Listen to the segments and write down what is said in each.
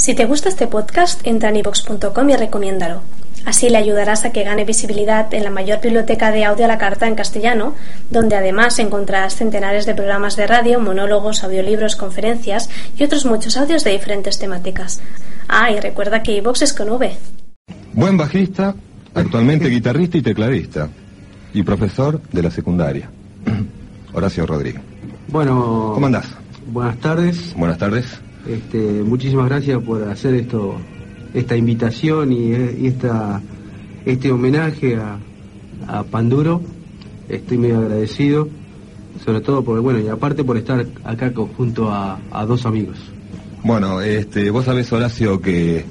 Si te gusta este podcast, entra en ivox.com y recomiéndalo. Así le ayudarás a que gane visibilidad en la mayor biblioteca de audio a la carta en castellano, donde además encontrarás centenares de programas de radio, monólogos, audiolibros, conferencias y otros muchos audios de diferentes temáticas. Ah, y recuerda que iVox es con V. Buen bajista, actualmente guitarrista y tecladista, y profesor de la secundaria. Horacio Rodríguez. Bueno, ¿Cómo andás? buenas tardes. Buenas tardes. Este, muchísimas gracias por hacer esto, esta invitación y, y esta, este homenaje a, a Panduro. Estoy muy agradecido, sobre todo por, bueno, y aparte por estar acá con- junto a, a dos amigos. Bueno, este, vos sabés, Horacio, que...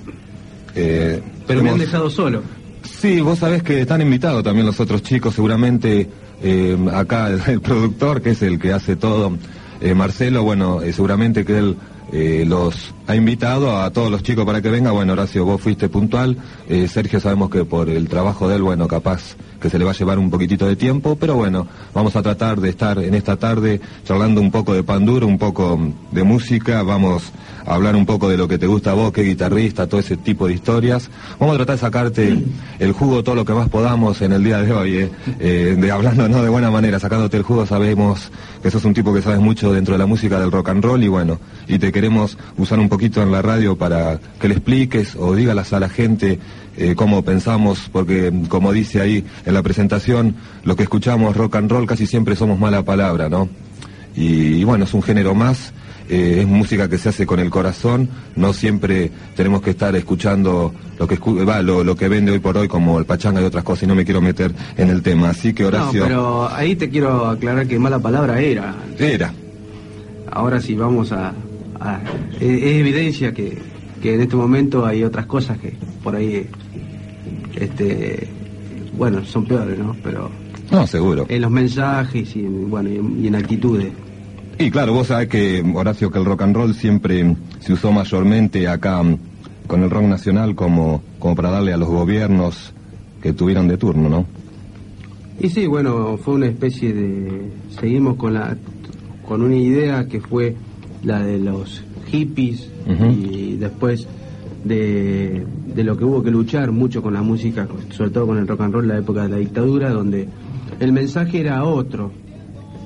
eh, Pero me han dejado solo. Sí, vos sabés que están invitados también los otros chicos, seguramente eh, acá el, el productor, que es el que hace todo, eh, Marcelo, bueno, eh, seguramente que él eh, los ha invitado a todos los chicos para que venga. Bueno, Horacio, vos fuiste puntual. Eh, Sergio, sabemos que por el trabajo de él, bueno, capaz que se le va a llevar un poquitito de tiempo, pero bueno, vamos a tratar de estar en esta tarde charlando un poco de panduro, un poco de música, vamos a hablar un poco de lo que te gusta a vos, qué guitarrista, todo ese tipo de historias. Vamos a tratar de sacarte el jugo todo lo que más podamos en el día de hoy, eh, Eh, de hablando no de buena manera, sacándote el jugo, sabemos que sos un tipo que sabes mucho dentro de la música del rock and roll y bueno, y te queremos usar un poquito en la radio para que le expliques o dígalas a la gente eh, cómo pensamos, porque como dice ahí en la presentación, lo que escuchamos rock and roll casi siempre somos mala palabra, ¿no? Y, y bueno, es un género más, eh, es música que se hace con el corazón, no siempre tenemos que estar escuchando lo que escu- va, lo, lo que vende hoy por hoy como el pachanga y otras cosas, y no me quiero meter en el tema. Así que Horacio, No, pero ahí te quiero aclarar que mala palabra era. era. Ahora sí vamos a... a- es, es evidencia que, que en este momento hay otras cosas que por ahí, este, bueno, son peores, ¿no? Pero No, seguro. en los mensajes y en, bueno, y en, y en actitudes. Y claro, vos sabés que, Horacio, que el rock and roll siempre se usó mayormente acá mm, con el rock nacional como, como para darle a los gobiernos que tuvieron de turno, ¿no? Y sí, bueno, fue una especie de... Seguimos con la con una idea que fue la de los hippies y después de, de lo que hubo que luchar mucho con la música, sobre todo con el rock and roll, la época de la dictadura, donde el mensaje era otro.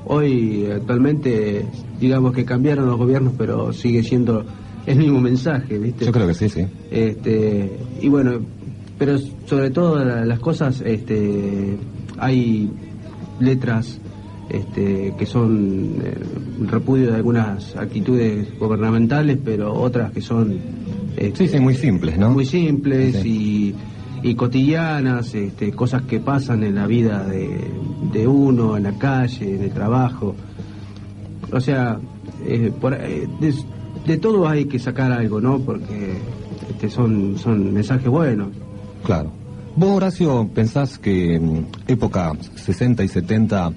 Hoy actualmente digamos que cambiaron los gobiernos, pero sigue siendo el mismo mensaje, ¿viste? Yo creo que sí, sí. Este, y bueno, pero sobre todo la- las cosas, este, hay letras este, que son eh, repudio de algunas actitudes gubernamentales, pero otras que son este, Sí, sí, muy simples, ¿no? muy simples Sí. y, y cotidianas, este, cosas que pasan en la vida de, de uno, en la calle, en el trabajo. O sea, eh, por- eh, de, de todo hay que sacar algo, ¿no? Porque este, son, son mensajes buenos. Claro. ¿Vos, Horacio, pensás que época 60 y 70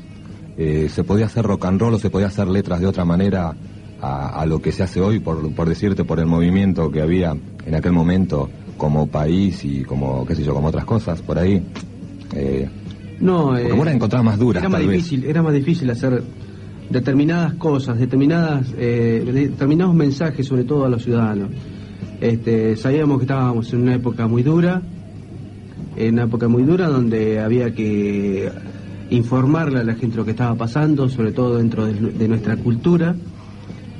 eh, se podía hacer rock and roll o se podía hacer letras de otra manera a, a lo que se hace hoy, por, por decirte, por el movimiento que había en aquel momento como país y como, qué sé yo, como otras cosas por ahí? Eh, No, eh, vos las encontrabas más duras, era más tal vez. difícil, era más difícil hacer determinadas cosas, determinadas, eh, determinados mensajes, sobre todo a los ciudadanos. Este, sabíamos que estábamos en una época muy dura, en una época muy dura donde había que informarle a la gente lo que estaba pasando, sobre todo dentro de, de nuestra cultura.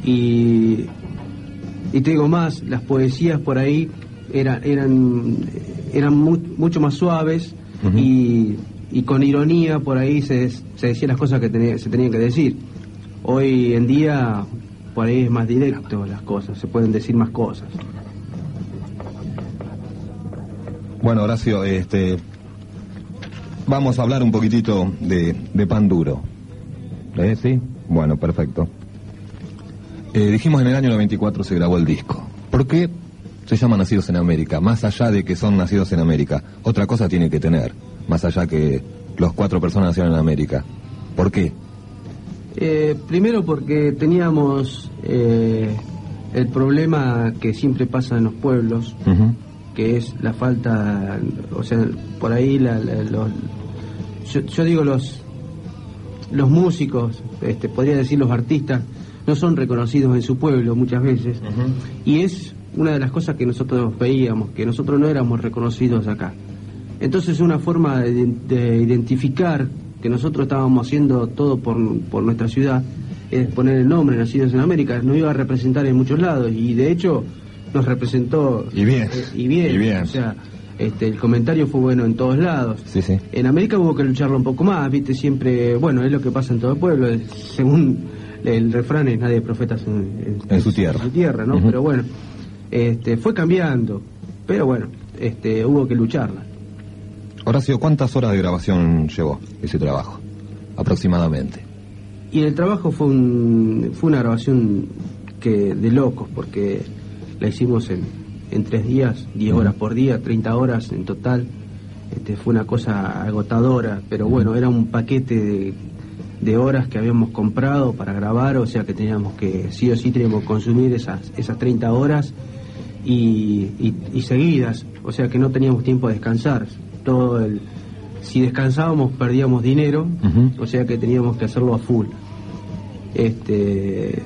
Y, y te digo más, las poesías por ahí eran, eran, eran mu- mucho más suaves y, y con ironía por ahí se, se decían las cosas que tenía- se tenían que decir. Hoy en día por ahí es más directo las cosas, se pueden decir más cosas. Bueno, Horacio, este, vamos a hablar un poquitito de, de pan duro. ¿Eh? ¿Sí? Bueno, perfecto. Eh, dijimos en el año 94 se grabó el disco. ¿Por qué se llama Nacidos en América, más allá de que son nacidos en América, otra cosa tiene que tener, más allá que los cuatro personas nacieron en América. ¿Por qué? Eh, primero porque teníamos eh, el problema que siempre pasa en los pueblos. Que es la falta, o sea, por ahí la- la- los, yo, yo digo los los músicos, este, podría decir los artistas, no son reconocidos en su pueblo muchas veces, y es una de las cosas que nosotros veíamos, que nosotros no éramos reconocidos acá. Entonces una forma de, de identificar que nosotros estábamos haciendo todo por, por nuestra ciudad es poner el nombre Nacidos en América, nos iba a representar en muchos lados y de hecho nos representó Y bien, eh, y bien, y bien. o sea, este, el comentario fue bueno en todos lados. Sí, sí. En América hubo que lucharlo un poco más, viste, siempre, bueno, es lo que pasa en todo el pueblo, según el refrán es nadie profeta en, En su tierra. en su tierra, ¿no? Pero bueno, este, fue cambiando, pero bueno, este, hubo que lucharla. Horacio, ¿cuántas horas de grabación llevó ese trabajo? Aproximadamente. Y el trabajo fue, un, fue una grabación que de locos, porque la hicimos en, en tres días, 10 horas por día, 30 horas en total. Este, fue una cosa agotadora, pero bueno, era un paquete de, de horas que habíamos comprado para grabar, o sea que teníamos que, sí o sí, teníamos que consumir esas, esas 30 horas y, y- y seguidas, o sea que no teníamos tiempo de descansar. Todo el, si descansábamos perdíamos dinero, o sea que teníamos que hacerlo a full. Este,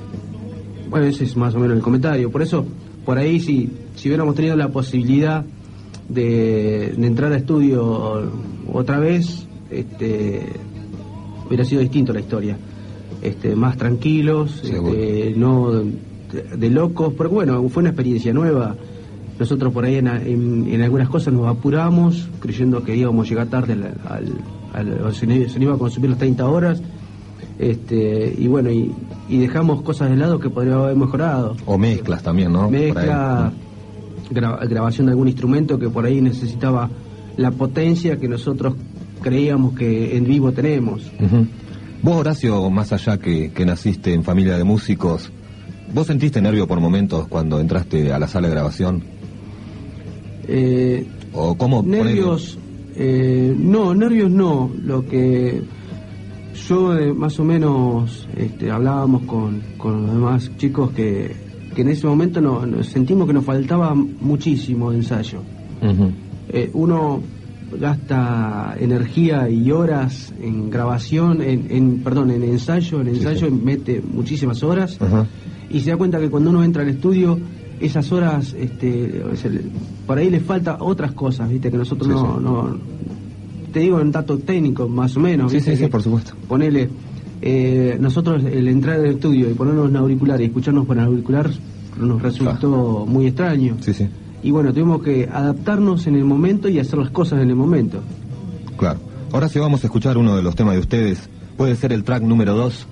bueno, ese es más o menos el comentario. Por eso, por ahí, si, si hubiéramos tenido la posibilidad de, de entrar a estudio otra vez, este, hubiera sido distinto la historia. Este, más tranquilos, este, no de, de locos, pero bueno, fue una experiencia nueva. Nosotros por ahí en, en- en algunas cosas nos apuramos, creyendo que íbamos a llegar tarde al, al- al- o se, se nos iba a consumir las 30 horas. Este, y bueno, y, y dejamos cosas de lado que podríamos haber mejorado. O mezclas también, ¿no? Mezcla, gra- grabación de algún instrumento que por ahí necesitaba la potencia que nosotros creíamos que en vivo tenemos. Vos, Horacio, más allá que, que naciste en familia de músicos, ¿vos sentiste nervio por momentos cuando entraste a la sala de grabación? Eh, ¿O cómo? nervios, eh, no, nervios no. Lo que yo eh, más o menos este, hablábamos con, con los demás chicos que, que en ese momento no, no- sentimos que nos faltaba muchísimo de ensayo. Eh, uno gasta energía y horas en grabación, en, en- perdón, en ensayo, en ensayo sí. mete muchísimas horas y se da cuenta que cuando uno entra al estudio esas horas, este, por ahí le falta otras cosas, viste, que nosotros Sí, no, no, te digo en dato técnico más o menos, Sí, sí, sí, por supuesto. Ponele, eh, nosotros el entrar al estudio y ponernos en auricular y escucharnos por auricular nos resultó muy extraño. Sí, sí, Y bueno, tuvimos que adaptarnos en el momento y hacer las cosas en el momento. claro. Ahora sí vamos a escuchar uno de los temas de ustedes. Puede ser el track número 2,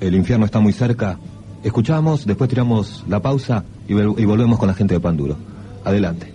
El infierno está muy cerca. Escuchamos, después tiramos la pausa y, vol- y volvemos con la gente de Panduro. Adelante.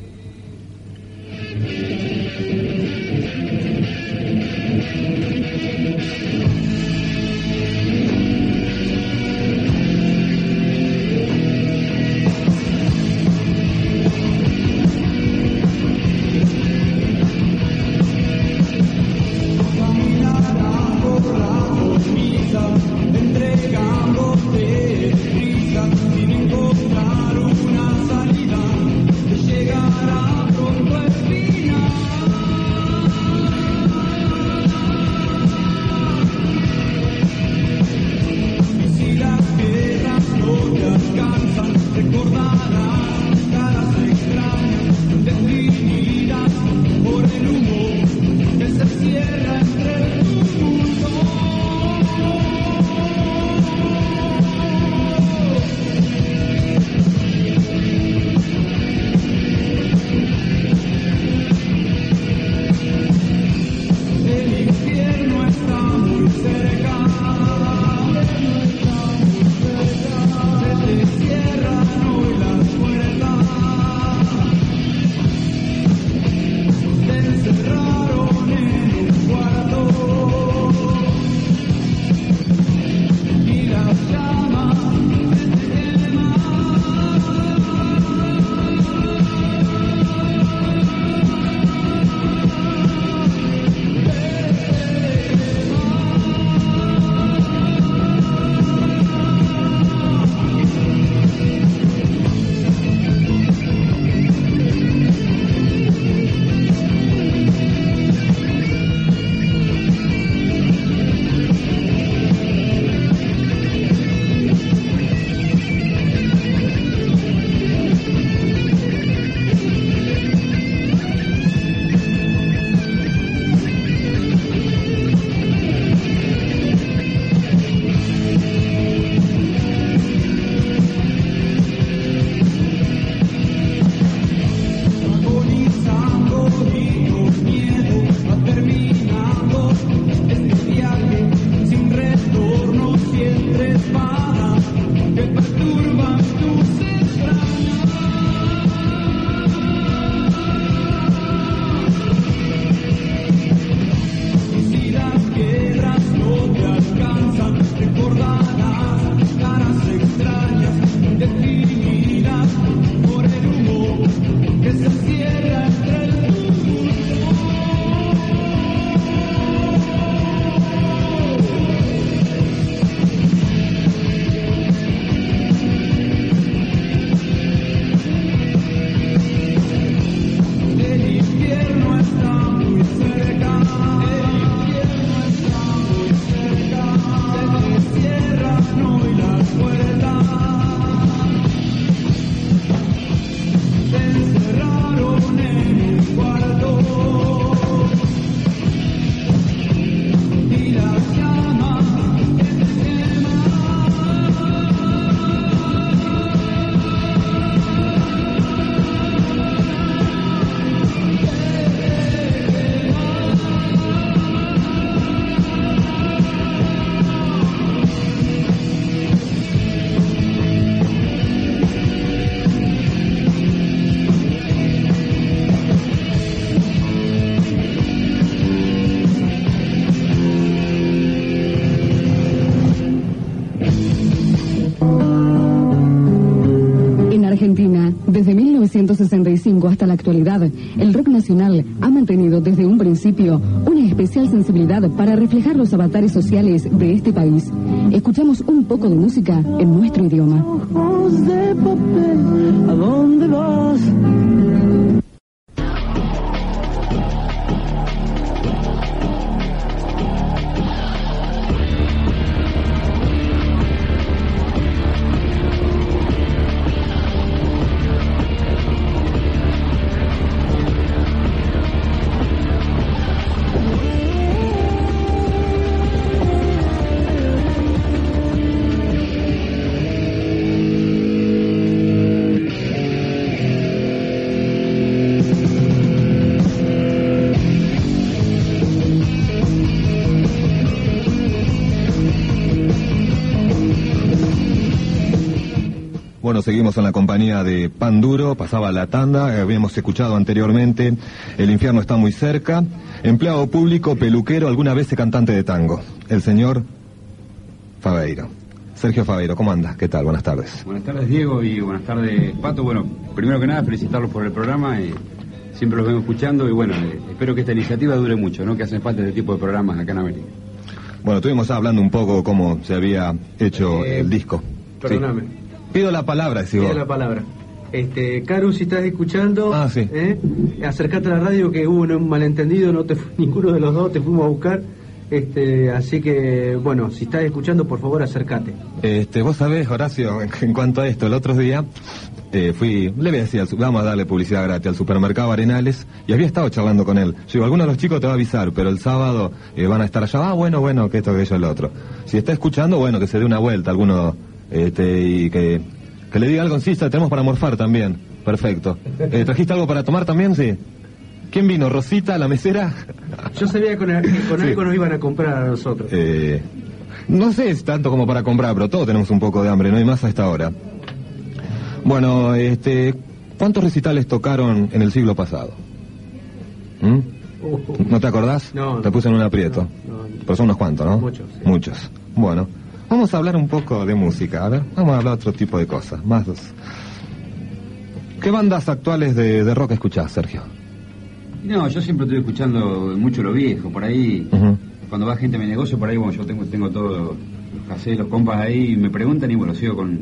El rock nacional ha mantenido desde un principio una especial sensibilidad para reflejar los avatares sociales de este país. Escuchamos un poco de música en nuestro idioma. En la compañía de Pan Duro, pasaba la tanda, habíamos escuchado anteriormente, El infierno está muy cerca, empleado público, peluquero, alguna vez cantante de tango, el señor Fabeiro. Sergio Fabeiro, ¿cómo andas? ¿Qué tal? Buenas tardes. Buenas tardes Diego y buenas tardes Pato. Bueno, primero que nada felicitarlos por el programa, y siempre los vengo escuchando y bueno, eh, espero que esta iniciativa dure mucho, ¿no? Que hacen falta este tipo de programas acá en América. Bueno, estuvimos hablando un poco cómo se había hecho Eh, el disco. Sí. Pido la palabra, si vos. Tiene la palabra. Este, Caru, si estás escuchando, Ah, sí. ¿eh? acercate a la radio que hubo un malentendido, no te ninguno de los dos te fuimos a buscar. Este, así que, bueno, si estás escuchando, por favor, acércate. Este, vos sabés, Horacio, en, cuanto a esto, el otro día eh, fui, le voy a decir, vamos a darle publicidad gratis al supermercado Arenales y había estado charlando con él. Yo digo, alguno de los chicos te va a avisar, pero el sábado eh, van a estar allá. Ah, bueno, bueno, que esto, que ello, el otro. Si está escuchando, bueno, que se dé una vuelta alguno este, y que, que le diga algo sí, tenemos para morfar también. Perfecto. Eh, ¿Trajiste algo para tomar también? Sí. ¿Quién vino? ¿Rosita, la mesera? Yo sabía que con, que con Sí. algo nos iban a comprar a nosotros. Eh, no sé si tanto como para comprar, pero todos tenemos un poco de hambre, no hay más a esta hora. Bueno, este, ¿cuántos recitales tocaron en el siglo pasado? ¿Mm? Uh, ¿No te acordás? No, Te puse en un aprieto. No, no. Pero son unos cuantos, ¿no? Muchos, sí. Muchos. Bueno, vamos a hablar un poco de música. A ver, vamos a hablar de otro tipo de cosas. Más. ¿Qué bandas actuales de, de rock escuchás, Sergio? No, yo siempre estoy escuchando mucho lo viejo, por ahí, cuando va gente a mi negocio, por ahí, bueno, yo tengo, tengo todos los casés, los compas ahí, y me preguntan y bueno, sigo con,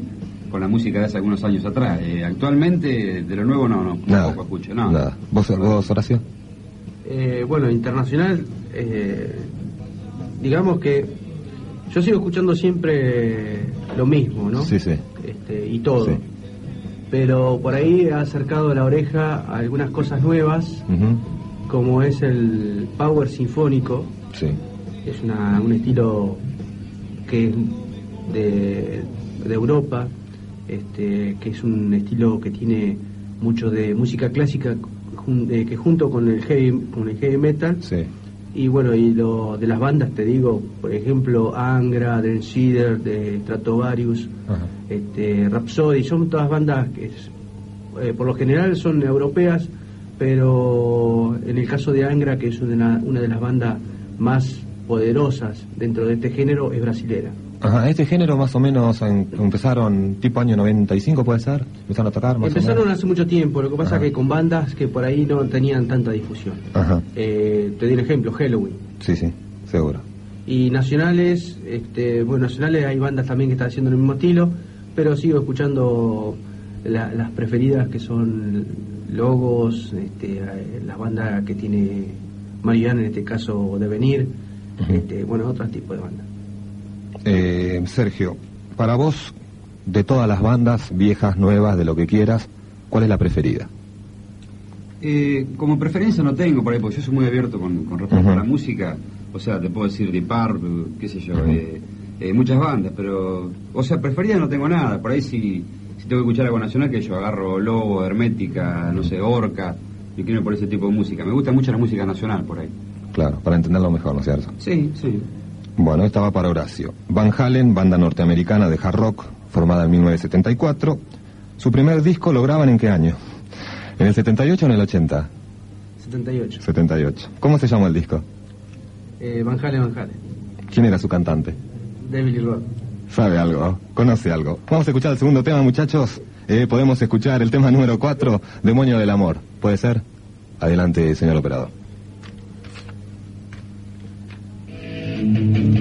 con la música de hace algunos años atrás. Eh, actualmente, de lo nuevo, no, no, Nada. tampoco escucho, no. Nada. ¿Vos, vos Horacio? Eh, bueno, internacional, eh, digamos que yo sigo escuchando siempre lo mismo, ¿no? Sí, sí. Este, y todo. Sí. Pero por ahí ha acercado la oreja a algunas cosas nuevas, como es el power sinfónico, Sí. es una- un estilo que es de, de Europa, este, que es un estilo que tiene mucho de música clásica, eh, que junto con el heavy, con el heavy metal, Sí. Y bueno, y lo de las bandas te digo, por ejemplo, Angra, Theater, de Stratovarius, Ajá. este, Rhapsody, son todas bandas que es- eh, por lo general son europeas, pero en el caso de Angra, que es una, una de las bandas más poderosas dentro de este género, es brasilera. Ajá, este género más o menos en- empezaron tipo año 95, ¿puede ser? Empezaron a tocar más o Empezaron menos. hace mucho tiempo, lo que pasa Ajá. que con bandas que por ahí no tenían tanta difusión. Ajá, Eh, te doy un ejemplo, Halloween. sí, sí, seguro. Y nacionales, este, bueno, nacionales hay bandas también que están haciendo el mismo estilo, pero sigo escuchando la- las preferidas que son Logos, este, eh, las bandas que tiene Mariana, en este caso Devenir, Ujú. este, bueno, otros tipos de bandas. Eh, Sergio, para vos, de todas las bandas, viejas, nuevas, de lo que quieras, ¿cuál es la preferida? Eh, como preferencia no tengo por ahí, porque yo soy muy abierto con, con respecto a la música. O sea, te puedo decir Deep Purple, qué sé yo, eh, eh, muchas bandas, pero, o sea, preferida no tengo nada. Por ahí si, si tengo que escuchar algo nacional, que yo agarro Lobo, Hermética, no sé, Orca, y quiero por ese tipo de música. Me gusta mucho la música nacional por ahí. Claro, para entenderlo mejor, ¿no es cierto? Sí, sí. Bueno, esta va para Horacio. Van Halen, banda norteamericana de hard rock, formada en 1974. Su primer disco lo graban en qué año? ¿En el 78 o en el 80? 78. 78. ¿Cómo se llama el disco? Eh, Van Halen, Van Halen. ¿Quién era su cantante? Y Rod. Sabe algo, conoce algo. Vamos a escuchar el segundo tema, muchachos. eh, podemos escuchar el tema número 4, Demonio del Amor. ¿Puede ser? Adelante, señor operador. thank you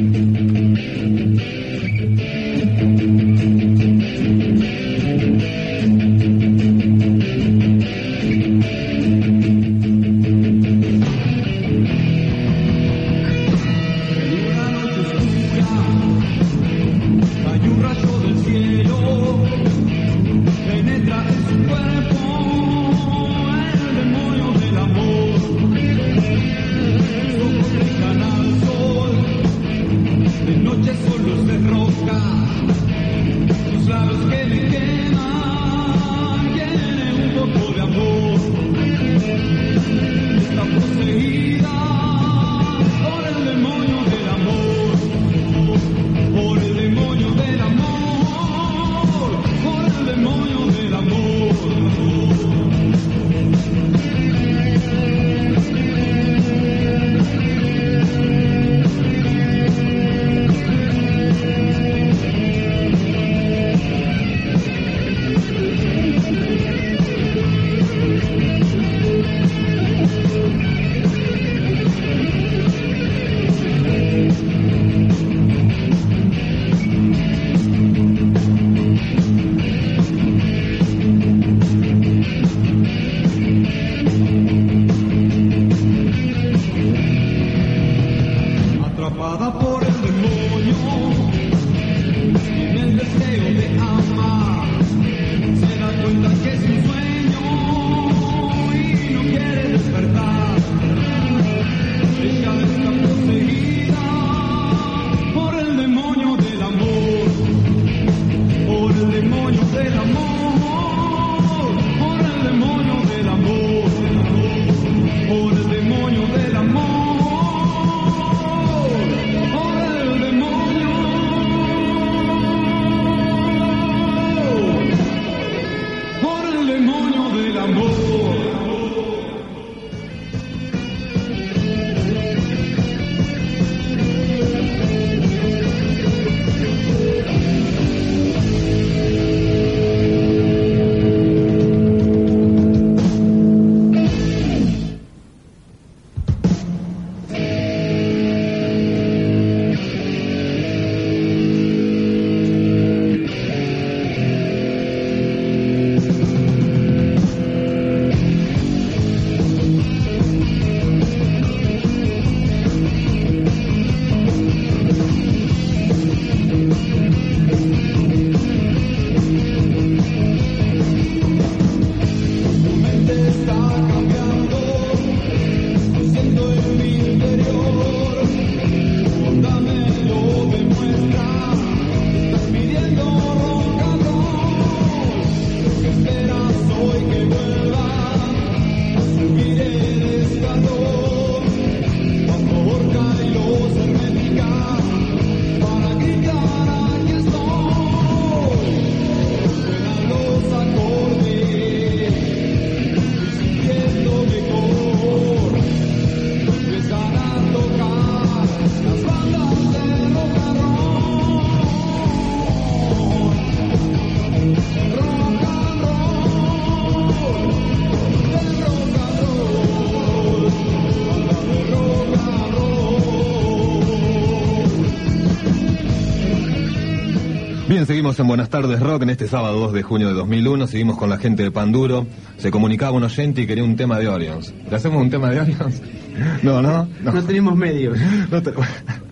seguimos en Buenas tardes Rock en este sábado 2 de junio de 2001. Seguimos con la gente de Panduro. Se comunicaba un oyente y quería un tema de Orions. ¿Le hacemos un tema de Orions? No, no. No, No tenemos medios. no, te-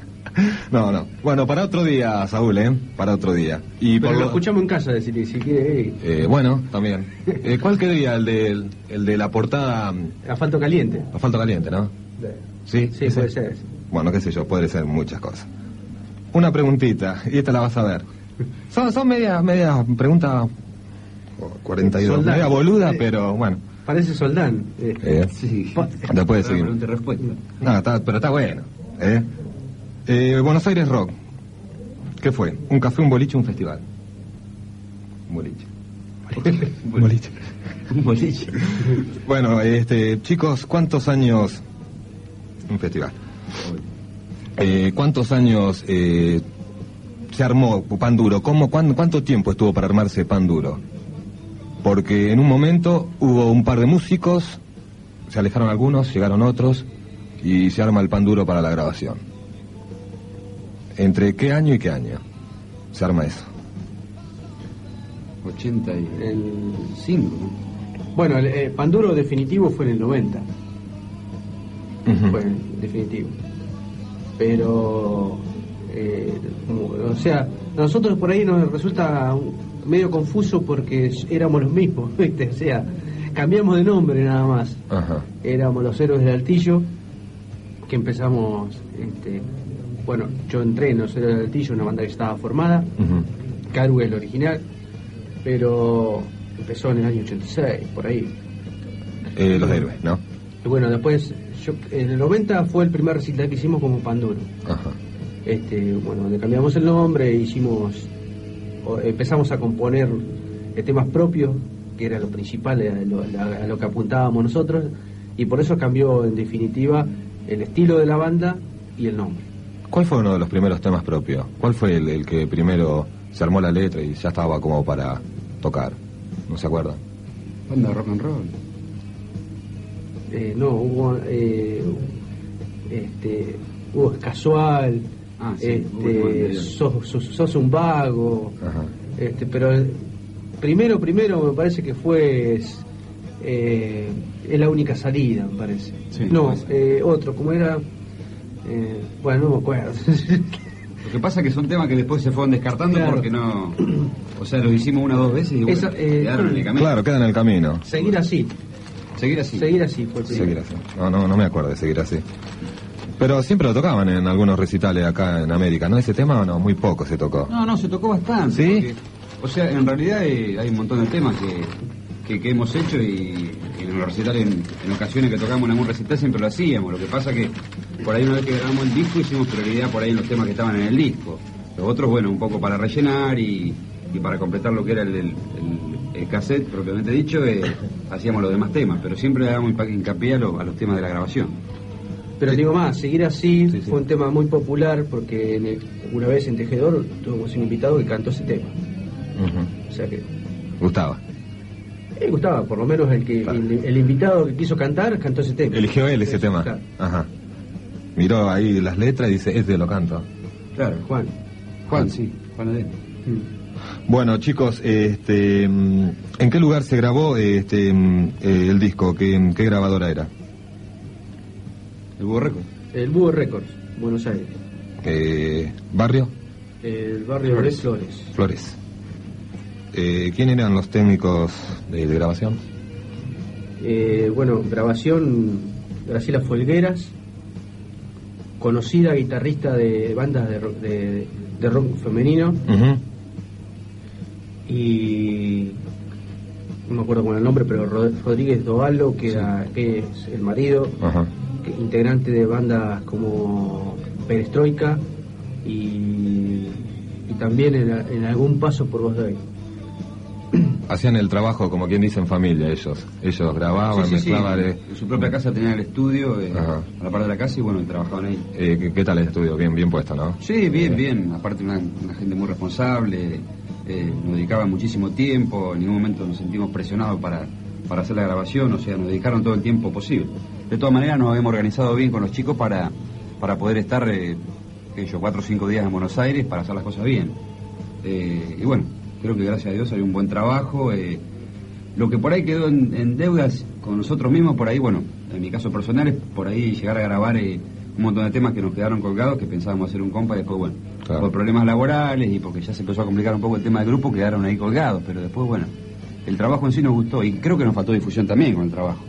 no, no. Bueno, para otro día, Saúl, ¿eh? Para otro día. Y Pero por lo lo- escuchamos en casa, decir, si quiere, eh, eh, bueno, también. Eh, ¿Cuál quería? El de, el de la portada asfalto caliente. Asfalto Caliente, ¿no? Sí, Sí, puede ser. Bueno, qué sé yo, puede ser muchas cosas. Una preguntita, y esta la vas a ver. Son, son medias, medias preguntas oh, 42, Soldado. media boluda, pero bueno. Parece Soldán. eh. Eh, Sí. Después. Pregunta y respuesta. No, está- pero está bueno. ¿eh? Eh, Buenos Aires Rock. ¿Qué fue? ¿Un café, un boliche, un festival? Un boliche. Un boliche. Un boliche. Bueno, este, chicos, ¿cuántos años... Un festival. Eh, ¿Cuántos años eh, se armó Pan Duro? ¿Cómo, cuán- ¿Cuánto tiempo estuvo para armarse Pan Duro? Porque en un momento hubo un par de músicos, se alejaron algunos, llegaron otros y se arma el pan duro para la grabación. ¿Entre qué año y qué año se arma eso? 85, ¿no? Bueno, el eh, Panduro definitivo fue en el 90. Ujú. Fue el definitivo. Pero, eh, o sea, a nosotros por ahí nos resulta medio confuso porque éramos los mismos, ¿viste? O sea, cambiamos de nombre nada más. Ajá. Éramos los héroes del altillo, que empezamos, este, bueno, yo entré en los héroes del altillo, una banda que estaba formada, Ujú. Caru es el original, pero empezó en el año 86, por ahí. Eh, los héroes, ¿no? Y bueno, después, yo, en el 90 fue el primer recital que hicimos como Panduro. Ajá. Este, bueno, donde cambiamos el nombre, hicimos, o- empezamos a componer eh, temas propios, que era lo principal, a lo, la- a lo que apuntábamos nosotros, y por eso cambió en definitiva el estilo de la banda y el nombre. ¿Cuál fue uno de los primeros temas propios? ¿Cuál fue el, el que primero se armó la letra y ya estaba como para tocar? ¿No se acuerda? Banda rock and roll. Eh, no, hubo, eh, este, hubo casual, Ah, sí, este, sos, sos- sos un vago, Ajá. este, pero primero, primero me parece que fue es, eh, es la única salida, me parece. Sí, no, eh, otro, como era, eh, bueno, no me acuerdo. Lo que pasa es que son temas que después se fueron descartando Claro. porque no. O sea, los hicimos una o dos veces y bueno, Esa, eh, quedaron en el camino. Claro, queda en el camino. seguir así, Seguir así. seguir así fue el primero. Seguir así. No, no, no me acuerdo de seguir así. Pero siempre lo tocaban en algunos recitales acá en América, ¿no? Ese tema no, muy poco se tocó. No, no, se tocó bastante. ¿Sí? porque, o sea, en realidad eh, hay un montón de temas que, que, que hemos hecho y, y en los recitales, en, en ocasiones que tocamos en algún recital siempre lo hacíamos. Lo que pasa que por ahí una vez que grabamos el disco hicimos prioridad por ahí en los temas que estaban en el disco. Los otros, bueno, un poco para rellenar y, y para completar lo que era el, el, el- el cassette propiamente dicho, eh, hacíamos los demás temas, pero siempre le damos hinca- hincapié a, lo- a los temas de la grabación. Pero digo más, seguir así Sí, sí. fue un tema muy popular porque en el- una vez en Tejedor tuvimos un invitado que cantó ese tema. O sea que Gustaba. me gustaba, por lo menos el que Claro. el, el invitado que quiso cantar cantó ese tema. Eligió él ese Eso, tema. claro. Ajá. Miró ahí las letras y dice, este lo canto. Claro, Juan. Juan, sí, Juan. Mm. Bueno, chicos, este, mm, ¿en qué lugar se grabó este, mm, eh, el disco? ¿Qué, qué grabadora era? El Búho Record. El Búho Records, Buenos Aires. Eh, ¿Barrio? El barrio Flores. de Flores. Flores. Eh, ¿Quién eran los técnicos de, de grabación? Eh, bueno, grabación Graciela Folgueras, conocida guitarrista de bandas de rock, de, de rock femenino y no me acuerdo con el nombre, pero Rod- Rodríguez Dovalo, que, era- que es el marido, Ajá. que- integrante de bandas como Perestroika y, y también en, en algún paso por Voz de Hoy. Hacían el trabajo, como quien dice, en familia ellos. Ellos grababan, Sí, sí, sí. mezclaban. eh, En su propia casa tenían el estudio, eh, a la par de la casa, y bueno, trabajaban ahí. eh, ¿qué, qué tal el estudio? Bien, bien puesto, ¿no? Sí, bien, bien. Aparte, una, una gente muy responsable, eh, nos dedicaba muchísimo tiempo, en ningún momento nos sentimos presionados para, para hacer la grabación, o sea, nos dedicaron todo el tiempo posible. De todas maneras, nos habíamos organizado bien con los chicos para, para poder estar, eh, yo, cuatro o cinco días en Buenos Aires para hacer las cosas bien. Eh, y bueno, creo que gracias a Dios hay un buen trabajo. eh, lo que por ahí quedó en, en deudas con nosotros mismos, por ahí, bueno, en mi caso personal, es por ahí llegar a grabar eh, un montón de temas que nos quedaron colgados, que pensábamos hacer un compa y después, bueno, Claro. por problemas laborales y porque ya se empezó a complicar un poco el tema del grupo, quedaron ahí colgados, pero después, bueno, el trabajo en sí nos gustó y creo que nos faltó difusión también con el trabajo.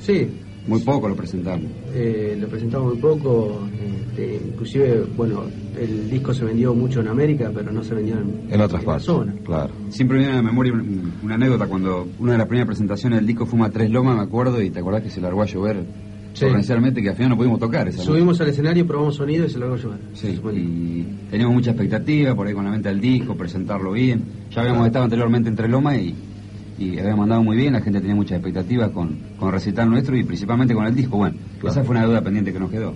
Sí, Muy poco lo presentamos. eh, lo presentamos muy poco, este, inclusive, bueno, el disco se vendió mucho en América, pero no se vendió en, En otras la partes. zona. Claro. Siempre viene a la memoria un- una anécdota cuando una de las primeras presentaciones del disco fuimos a Tres Lomas, me acuerdo, y te acordás que se largó a llover Sí. que al final no pudimos tocar esa noche. Subimos al escenario, probamos sonido y se lo hago llevar. Sí, y teníamos mucha expectativa por ahí con la venta del disco, presentarlo bien. Ya habíamos estado anteriormente en Tres Lomas y, y habíamos mandado muy bien, la gente tenía muchas expectativas con, con recital nuestro y principalmente con el disco. Bueno, Claro. esa fue una duda pendiente que nos quedó.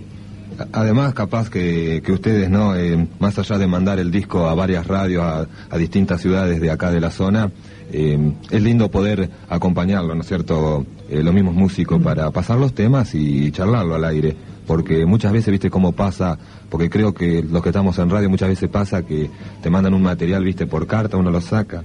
Además, capaz que, que ustedes, ¿no? Eh, más allá de mandar el disco a varias radios, a, a distintas ciudades de acá de la zona, eh, es lindo poder acompañarlo, ¿no es cierto? Eh, los mismos músicos para pasar los temas y charlarlo al aire. Porque muchas veces, viste cómo pasa, porque creo que los que estamos en radio muchas veces pasa que te mandan un material, viste, por carta, uno lo saca.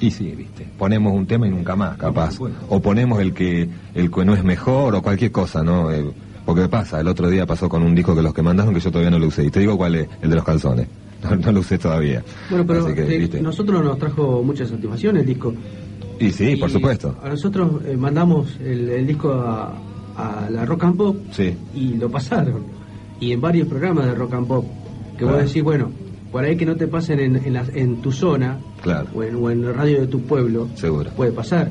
Y sí, viste, ponemos un tema y nunca más, capaz. O ponemos el que, el que no es mejor o cualquier cosa, ¿no? Eh, porque pasa, el otro día pasó con un disco que los que mandaron que yo todavía no lo usé. Y te digo cuál es, el de los calzones. No, no lo usé todavía. Bueno, pero que, viste. nosotros nos trajo mucha satisfacción el disco. Y sí, por supuesto. A nosotros eh, mandamos el, el disco a, a la Rock and Pop Sí. y lo pasaron. Y en varios programas de Rock and Pop. Que Claro. vos decís, bueno, por ahí que no te pasen en, en, la- en tu zona Claro. o, en, o en la radio de tu pueblo, Seguro. puede pasar.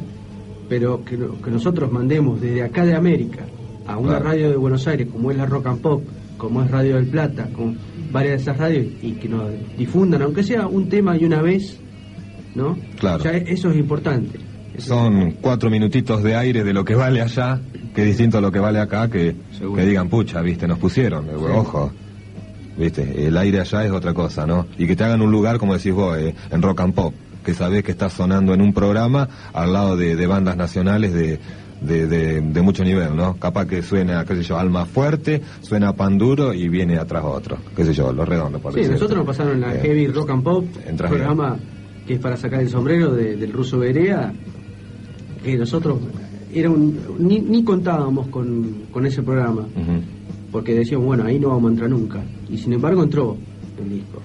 Pero que, que nosotros mandemos desde acá de América a una Claro. radio de Buenos Aires, como es la Rock and Pop, como es Radio del Plata, con varias de esas radios, y que nos difundan, aunque sea un tema y una vez, ¿no? Claro. Ya e- eso es importante. Eso Son cuatro minutitos de aire de lo que vale allá, que es distinto a lo que vale acá, que, que digan, pucha, viste, nos pusieron, eh, ojo. Viste, el aire allá es otra cosa, ¿no? Y que te hagan un lugar, como decís vos, eh, en rock and pop, que sabés que estás sonando en un programa al lado de, de bandas nacionales de, de, de- de mucho nivel, ¿no? Capaz que suena, qué sé yo, Alma Fuerte, suena Pan Duro y viene atrás otro, qué sé yo, Los Redondos, por Sí, nosotros nos pasaron la Eh, Heavy Rock and Pop, entras programa que es para sacar el sombrero de- del ruso Berea, que nosotros era un, ni, ni contábamos con, con ese programa. Porque decíamos, bueno, ahí no vamos a entrar nunca. Y sin embargo entró el disco.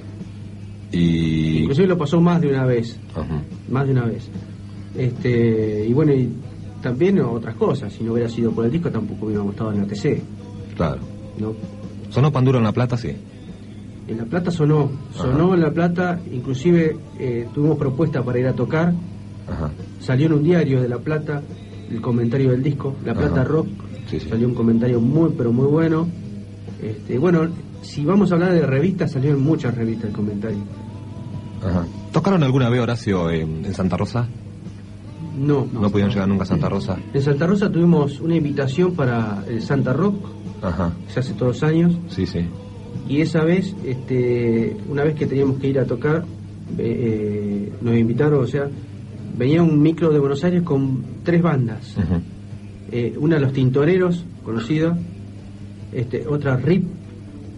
Y... Inclusive lo pasó más de una vez, Ajá. más de una vez. Este, y bueno, y también otras cosas, si no hubiera sido por el disco tampoco hubiéramos estado en la TC, Claro. ¿no? ¿Sonó Pan Duro en La Plata? Sí. En La Plata sonó, sonó en La Plata, inclusive eh, tuvimos propuesta para ir a tocar, Ajá. salió en un diario de La Plata el comentario del disco, La Plata. Rock, Sí, sí. salió un comentario muy pero muy bueno. Este, bueno, si vamos a hablar de revistas, salió en muchas revistas el comentario. Ajá. ¿Tocaron alguna vez, Horacio, en, en Santa Rosa? No, No, pudieron llegar nunca a Santa Rosa. En Santa Rosa tuvimos una invitación para el Santa Rock, Ajá. se hace todos los años, Sí, sí. y esa vez, este, una vez que teníamos que ir a tocar, eh, nos invitaron, o sea, venía un micro de Buenos Aires con tres bandas. Ujú. Eh, una Los Tintoreros, conocida, este, otra RIP,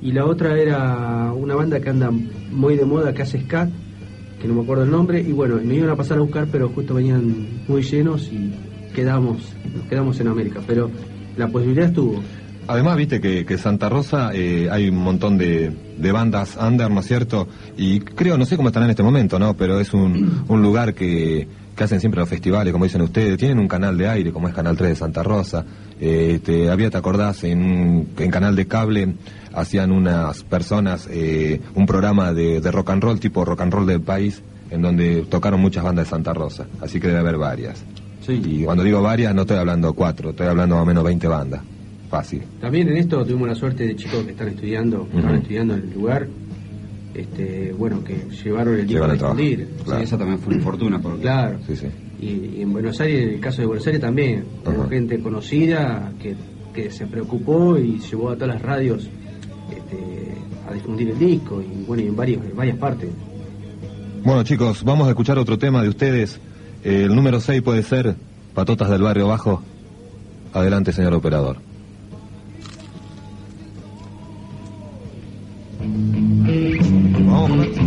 y la otra era una banda que anda muy de moda, que hace scat, que no me acuerdo el nombre, y bueno, me iban a pasar a buscar, pero justo venían muy llenos y quedamos, nos quedamos en América, pero la posibilidad estuvo. Además, viste que, que Santa Rosa eh, hay un montón de, de bandas under, ¿no es cierto? Y creo, no sé cómo están en este momento, ¿no? Pero es un, un lugar que, que hacen siempre los festivales, como dicen ustedes. Tienen un canal de aire, como es Canal 3 de Santa Rosa. Eh, te, había, ¿te acordás? En, en Canal de Cable hacían unas personas eh, un programa de, de rock and roll, tipo rock and roll del país, en donde tocaron muchas bandas de Santa Rosa. Así que debe haber varias. Sí. Y cuando digo varias, no estoy hablando cuatro, estoy hablando más o menos 20 bandas. Fácil. También en esto tuvimos la suerte de chicos que están estudiando, que están estudiando en el lugar, este, bueno, que llevaron el disco a difundir. Claro. Sí, esa también fue una fortuna. Porque Claro. Sí, sí. Y, y en Buenos Aires, en el caso de Buenos Aires también, hubo gente conocida que, que se preocupó y llevó a todas las radios este, a difundir el disco y bueno, y en, varios, en varias partes. Bueno, chicos, vamos a escuchar otro tema de ustedes. Eh, el número 6 puede ser Patotas del Barrio Bajo. Adelante, señor operador. Vamos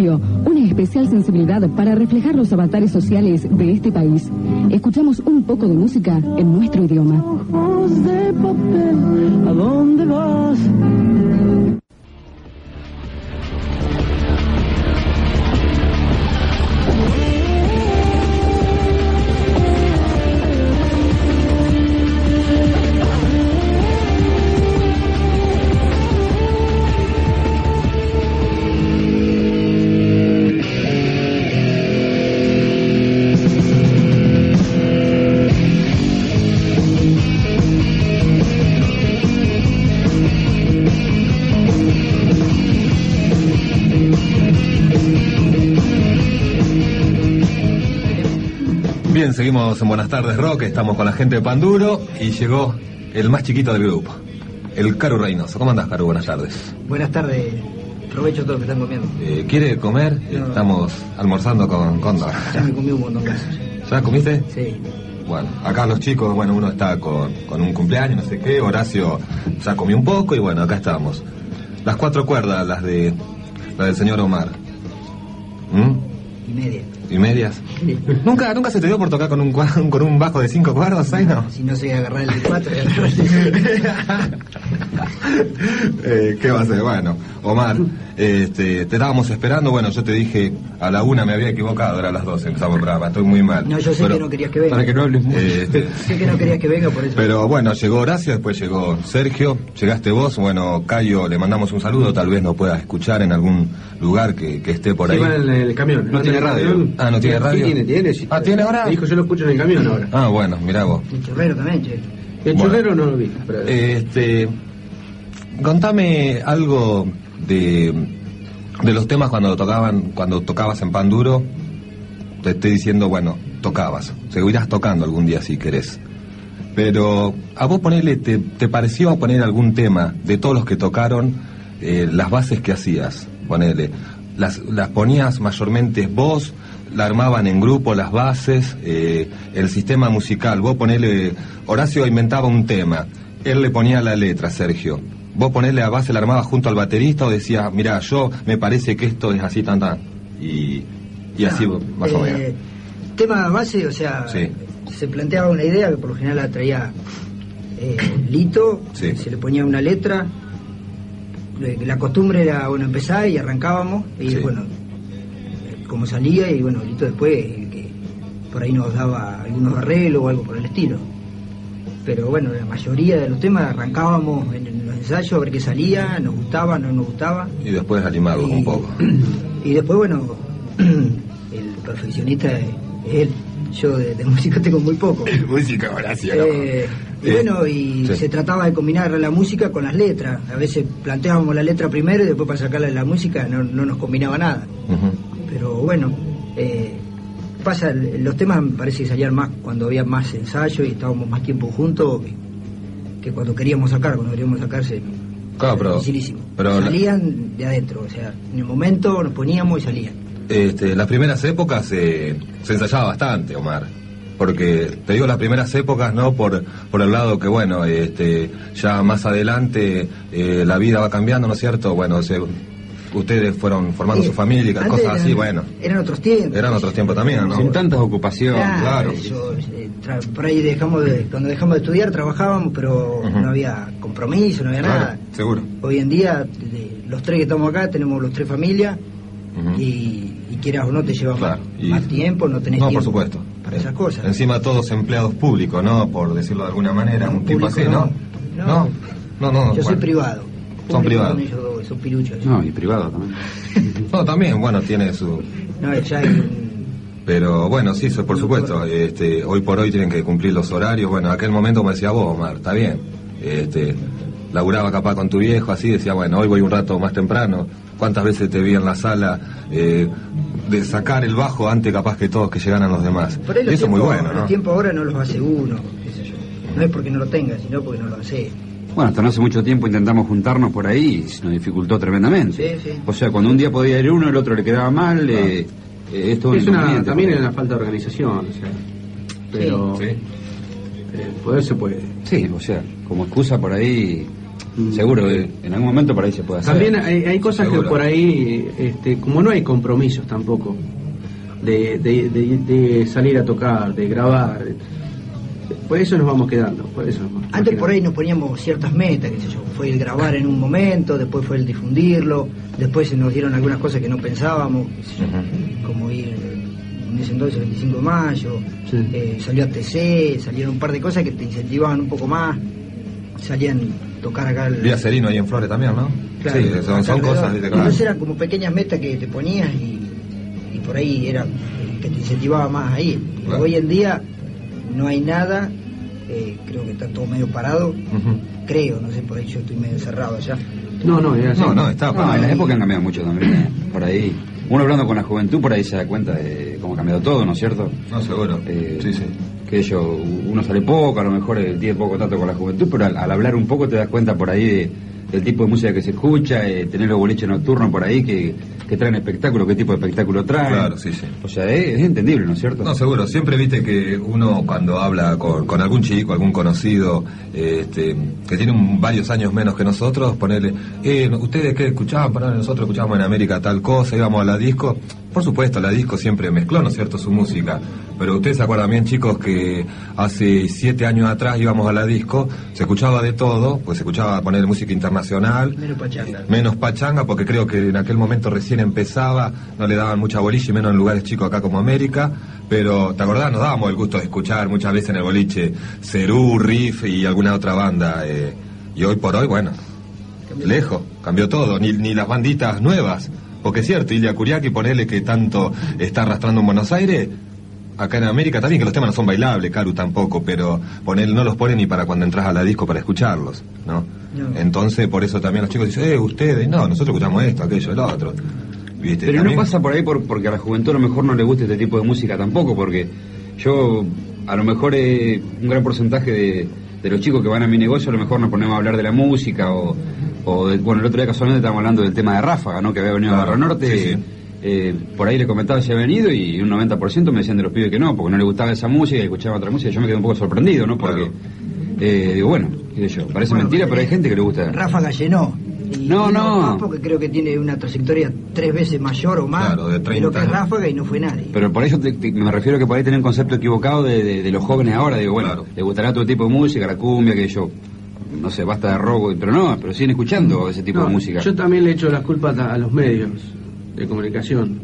una especial sensibilidad para reflejar los avatares sociales de este país. Escuchamos un poco de música en nuestro idioma. Bien, seguimos en Buenas tardes Rock, estamos con la gente de Panduro y llegó el más chiquito del grupo, el Caru Reynoso. ¿Cómo andás, Caru? Buenas tardes. Buenas tardes. Provecho todo lo que están comiendo. Eh, ¿Quiere comer? No. Estamos almorzando con Cóndor. Ya me comí un montón de. ¿Ya comiste? Sí. Bueno, acá los chicos, bueno, uno está con, con un cumpleaños, no sé qué, Horacio ya comió un poco y bueno, acá estamos. Las cuatro cuerdas, las de las del señor Omar. ¿Nunca, ¿Nunca se te dio por tocar con un, con un bajo de cinco cuerdas, ahí no? Si no sé agarrar el de cuatro, agarrar el de Eh, ¿Qué va a ser? Bueno, Omar, este, te estábamos esperando. Bueno, yo te dije a la una, me había equivocado, era a las dos, empezamos el programa, estoy muy mal. No, yo sé Pero- que no querías que venga. Para que no hables mucho. este, Sé que no querías que venga por eso. pero bueno, llegó Horacio, después llegó Sergio, llegaste vos. Bueno, Cayo, le mandamos un saludo, tal vez nos puedas escuchar en algún lugar que, que esté por Sí, ahí. va en el, camión. No tiene radio. camión. Ah, ¿no tiene Sí, radio? tiene, tiene. sí. Ah, ¿tiene ahora? Dijo, yo lo escucho en el camión ahora. Ah, bueno, mirá vos. El chorrero también, che. El Bueno. chorrero no lo vi. pero- Este, contame algo de, de los temas cuando tocaban, cuando tocabas en Panduro. Te estoy diciendo, bueno, tocabas. Seguirás tocando algún día si querés. Pero a vos ponerle, te, te pareció poner algún tema de todos los que tocaron, eh, las bases que hacías, ponele. Las, las ponías mayormente vos, la armaban en grupo las bases, eh, el sistema musical. Vos ponele, Horacio inventaba un tema, él le ponía la letra, Sergio. Vos ponerle a base, la armabas junto al baterista o decías, mira, yo me parece que esto es así, tan, tan. Y, y así, más o eh, menos. Tema base, o sea, Sí. se planteaba una idea que por lo general la traía eh, Lito, Sí. se le ponía una letra. Le- La costumbre era, bueno, empezar y arrancábamos, y Sí. bueno, eh, como salía, y bueno, Lito después, eh, que por ahí nos daba algunos arreglos o algo por el estilo. Pero bueno, la mayoría de los temas arrancábamos en, los ensayos a ver qué salía, nos gustaba, no nos gustaba. Y después animarlos un poco. Y después, bueno, el perfeccionista es él. Yo de, de música tengo muy poco. Música, Horacio. Eh, y Eh, bueno, y sí. se trataba de combinar la música con las letras. A veces planteábamos la letra primero y después para sacarla de la música no, no nos combinaba nada. Pero bueno, eh, pasa, los temas me parece que salían más cuando había más ensayo y estábamos más tiempo juntos que, que cuando queríamos sacar, cuando queríamos sacarse. Claro, pero- dificilísimo. pero la- salían de adentro, o sea, en el momento nos poníamos y salían. Este, las primeras épocas eh, se ensayaba bastante, Omar. Porque te digo las primeras épocas, ¿no? Por, por el lado que, bueno, este, ya más adelante eh, la vida va cambiando, ¿no es cierto? Bueno, se- ustedes fueron formando Sí, su familia, antes cosas así, eran- bueno. Eran otros tiempos. Eran otros tiempos también, ¿no? Sin tantas ocupaciones. claro. yo, eh, por ahí dejamos de, cuando dejamos de estudiar trabajábamos, pero no había compromiso, no había Claro, nada. seguro. Hoy en día, de- los tres que estamos acá, tenemos los tres familias y, y quieras o no te lleva Claro, más, y- más tiempo, no tenés No, tiempo por supuesto. para Eh, esas cosas. Encima todos empleados públicos, ¿no? Por decirlo de alguna manera, No, un tipo así, ¿no? no. No, no, no. Yo soy privado. Son privados. Son piruchos. No, y privado también. No, también, bueno, tiene su... No, ya hay un- Pero bueno, sí, eso por supuesto. Este, hoy por hoy tienen que cumplir los horarios. Bueno, en aquel momento como decía vos, Omar, está bien. Este, laburaba capaz con tu viejo, así decía, bueno, hoy voy un rato más temprano. ¿Cuántas veces te vi en la sala eh, de sacar el bajo antes capaz que todos que llegaran los demás? Por ahí Y los eso es muy bueno, ¿no? Los tiempos ahora no los hace uno, qué sé yo. No es porque no lo tenga, sino porque no lo hace. Bueno, hasta no hace mucho tiempo intentamos juntarnos por ahí y se nos dificultó tremendamente. Sí, sí. O sea, cuando un día podía ir uno, el otro le quedaba mal, eh, eh, es todo un Es una, también es una falta de organización, o sea. Pero Sí. eh, poder se puede. Sí, o sea, como excusa por ahí Mm. seguro, eh, en algún momento por ahí se puede hacer. También hay, hay cosas Seguro. que por ahí, este, como no hay compromisos tampoco, de, de- de- de salir a tocar, de grabar, por eso nos vamos quedando. Por eso nos vamos Antes por ahí nos poníamos ciertas metas, qué sé yo. Fue el grabar en un momento, después fue el difundirlo, después se nos dieron algunas cosas que no pensábamos, qué sé yo, como ir eh, en ese entonces el 25 de mayo, Sí. eh, salió ATC, salieron un par de cosas que te incentivaban un poco más, salían tocar acá el... Día Serino ahí en Flores también, ¿no? Claro, sí, son, son cosas. Claro. Entonces eran como pequeñas metas que te ponías y, y por ahí era el que te incentivaba más ahí. Claro. Hoy en día no hay nada, eh, creo que está todo medio parado, creo, no sé, por ahí yo estoy medio cerrado ya. No, no, era así. No, no, está No, para en las épocas han cambiado mucho también. eh, Por ahí. Uno hablando con la juventud, por ahí se da cuenta de cómo ha cambiado todo, ¿no es cierto? No, seguro. Eh, sí, sí. Que ello, uno sale poco, a lo mejor tiene poco contacto con la juventud, pero al, al hablar un poco te das cuenta por ahí de- del tipo de música que se escucha, eh, tener los boliches nocturnos por ahí que, que traen espectáculo, qué tipo de espectáculo traen. Claro, sí, sí. O sea, es, es entendible, ¿no es cierto? No, seguro. Siempre viste que uno cuando habla con, con algún chico, algún conocido, este, que tiene un- varios años menos que nosotros, ponerle, eh, ¿ustedes qué escuchaban? Ponele, nosotros escuchábamos en América tal cosa, íbamos a la disco. Por supuesto, la disco siempre mezcló, ¿no es cierto?, su música. Pero ustedes se acuerdan bien, chicos, que hace siete años atrás íbamos a la disco, se escuchaba de todo, pues se escuchaba poner música internacional, Menos pachanga. menos pachanga, porque creo que en aquel momento recién empezaba, no le daban mucha boliche, y menos en lugares chicos acá como América, pero ¿te acordás? Nos dábamos el gusto de escuchar muchas veces en el boliche Cerú, Riff y alguna otra banda, eh, y hoy por hoy, bueno, lejos, cambió todo, ni, ni las banditas nuevas, porque es cierto, Ilia Curiaki, ponele que tanto está arrastrando en Buenos Aires, acá en América también, que los temas no son bailables, Caru tampoco, pero ponele, no los pone ni para cuando entras a la disco para escucharlos, ¿no? No. Entonces, por eso también los chicos dicen, eh, ustedes, no, nosotros escuchamos esto, aquello, el otro. ¿Viste? Pero También- no pasa por ahí por- porque a la juventud a lo mejor no le gusta este tipo de música tampoco, porque yo, a lo mejor eh, un gran porcentaje de, de los chicos que van a mi negocio, a lo mejor nos ponemos a hablar de la música o, o de- bueno, el otro día casualmente estábamos hablando del tema de Ráfaga, ¿no? Que había venido a Claro, Barrio Norte. sí, sí. Eh, por ahí le comentaba si había venido y un 90% me decían de los pibes que no, porque no le gustaba esa música y escuchaban otra música. Yo me quedé un poco sorprendido, ¿no? Porque, Claro. eh, digo, bueno, qué sé yo, parece Bueno, mentira, pero hay gente que le gusta. Ráfaga llenó. Y No, no. porque creo que tiene una trayectoria tres veces mayor o más Claro, de lo 30 que es. Ráfaga y no fue nadie. Pero por eso te- te- me refiero que por ahí tienen un concepto equivocado de, de- de los jóvenes ahora. Digo, bueno, Claro. le gustará todo tipo de música, la cumbia, que yo, no sé, basta de robo, pero no, pero siguen escuchando ese tipo No, de música. Yo también le echo las culpas a, a los medios de comunicación.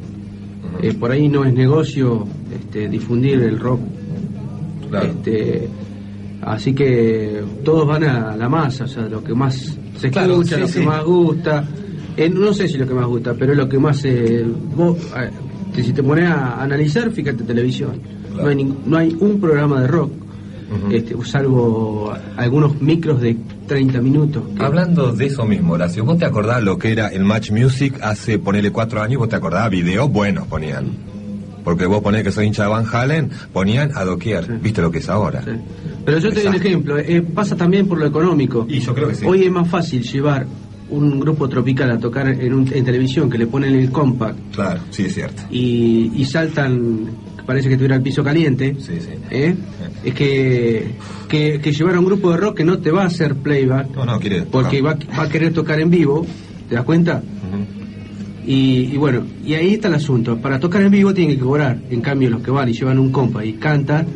Eh, por ahí no es negocio este, difundir el rock. Claro. Este, así que todos van a la masa, o sea, lo que más se Claro, escucha, sí, lo sí. que más gusta. Eh, no sé si lo que más gusta, pero es lo que más... eh, vos, si te pones a analizar, fíjate televisión. Claro. No, hay ning- no hay un programa de rock, este, salvo algunos micros de 30 minutos. Hablando de eso mismo, Horacio, ¿vos te acordás lo que era el Match Music hace, ponele cuatro años, vos te acordás, videos buenos ponían? Porque vos ponés que soy hincha de Van Halen, ponían a doquier, Sí. ¿viste lo que es ahora? Sí. Pero yo te doy un ejemplo, eh, pasa también por lo económico. Y yo creo que sí. Hoy es más fácil llevar un grupo tropical a tocar en, un- en televisión que le ponen el compact Claro, sí, es cierto. y, y saltan, parece que tuviera el piso caliente. Sí, sí. ¿eh? Es que, que, que llevar a un grupo de rock que no te va a hacer playback No, no, quiere. porque va, va a querer tocar en vivo, ¿te das cuenta? Y, y bueno, y ahí está el asunto. Para tocar en vivo tienen que cobrar. En cambio, los que van y llevan un compa y cantan,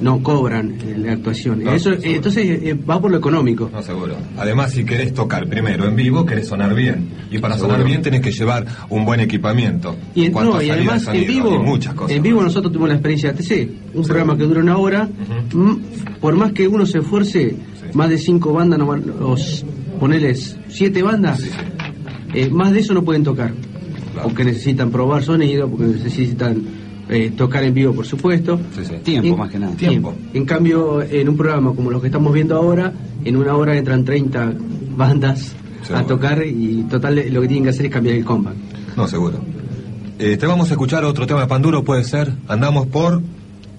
no cobran en la actuación. No, Eso, seguro. entonces eh, va por lo económico. No, seguro. Además, si querés tocar primero en vivo, querés sonar bien. Y para Seguro. sonar bien tenés que llevar un buen equipamiento. Y, en- no, y además en vivo, y muchas cosas. en vivo nosotros tuvimos la experiencia de ATC, un Sí. programa que dura una hora, por más que uno se esfuerce, más de cinco bandas, no os, poneles siete bandas, sí. eh, más de eso no pueden tocar, Claro. porque necesitan probar sonido, porque necesitan eh, tocar en vivo, por supuesto. Sí, sí. Tiempo, En- más que nada. Tiempo. En cambio, en un programa como los que estamos viendo ahora, en una hora entran 30 bandas Seguro. a tocar y total lo que tienen que hacer es cambiar el compact. No, seguro. Eh, te vamos a escuchar otro tema de Panduro, puede ser. Andamos por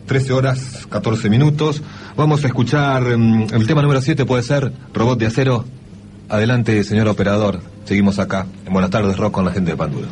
13 horas 14 minutos. Vamos a escuchar mm, el tema número 7, puede ser Robot de Acero. Adelante, señor operador. Seguimos acá en Buenas tardes Rock con la gente de Panduro.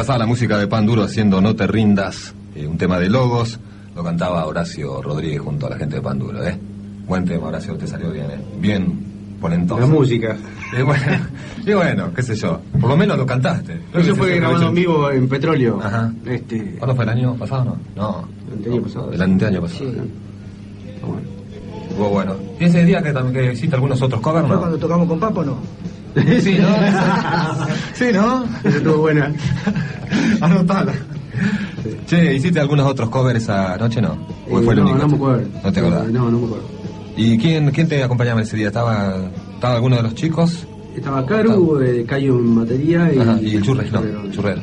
Pasaba la música de Pan Duro haciendo No te rindas, eh, un tema de logos. Lo cantaba Horacio Rodríguez junto a la gente de Pan Duro, ¿eh? Buen tema, Horacio, te salió bien, ¿eh? Bien ponentoso. La música. Y bueno, y bueno, qué sé yo. Por lo menos lo cantaste. Creo Eso fue grabado en vivo en Petróleo. Ajá. Este, ¿Cuándo fue el año pasado? No. No. El año pasado. El año pasado. Sí. bueno. Bueno. ¿Y ese día que que hiciste algunos otros covers, ¿Fue no? cuando tocamos con Papo no? Sí, ¿no? sí, ¿no? Eso estuvo buena. Anotala. Che, ¿hiciste algunos otros covers esa noche, no? ¿O Eh, fue el no, único? no me acuerdo. ¿No te acordás? No, no me acuerdo. ¿Y quién, quién te acompañaba ese día? ¿Estaba, ¿Estaba alguno de los chicos? Estaba Caru, eh, Cayo en batería y, Ajá, y el Churres, no, Churrero,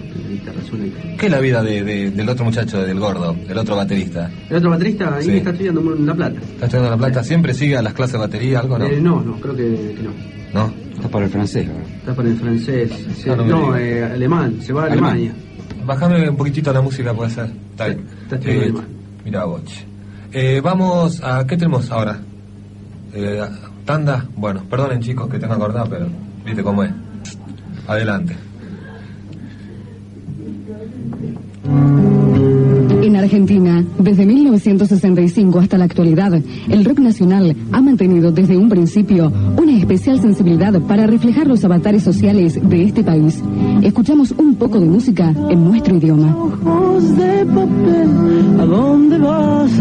¿Qué es la vida de, de- del otro muchacho, del gordo, del otro baterista? El otro baterista ahí Sí. está estudiando en La Plata. ¿Está estudiando La Plata? ¿Siempre sigue a las clases de batería, algo, no? Eh, no, no, creo que, que no. ¿No? Está para el francés, ¿verdad? Está para el francés. Se- Ah, no no, eh, alemán, se va a Alemán. Alemania. Bájame un poquitito la música, puede ser. Está bien. Eh, alemán. mira, vos. Eh, vamos a... ¿Qué tenemos ahora? Eh, ¿Tanda? Bueno, perdonen chicos que tengo acordado, pero viste cómo es. Adelante. En Argentina, desde 1965 hasta la actualidad, el rock nacional ha mantenido desde un principio una especial sensibilidad para reflejar los avatares sociales de este país. Escuchamos un poco de música en nuestro idioma. Ojos de papel, ¿a dónde vas?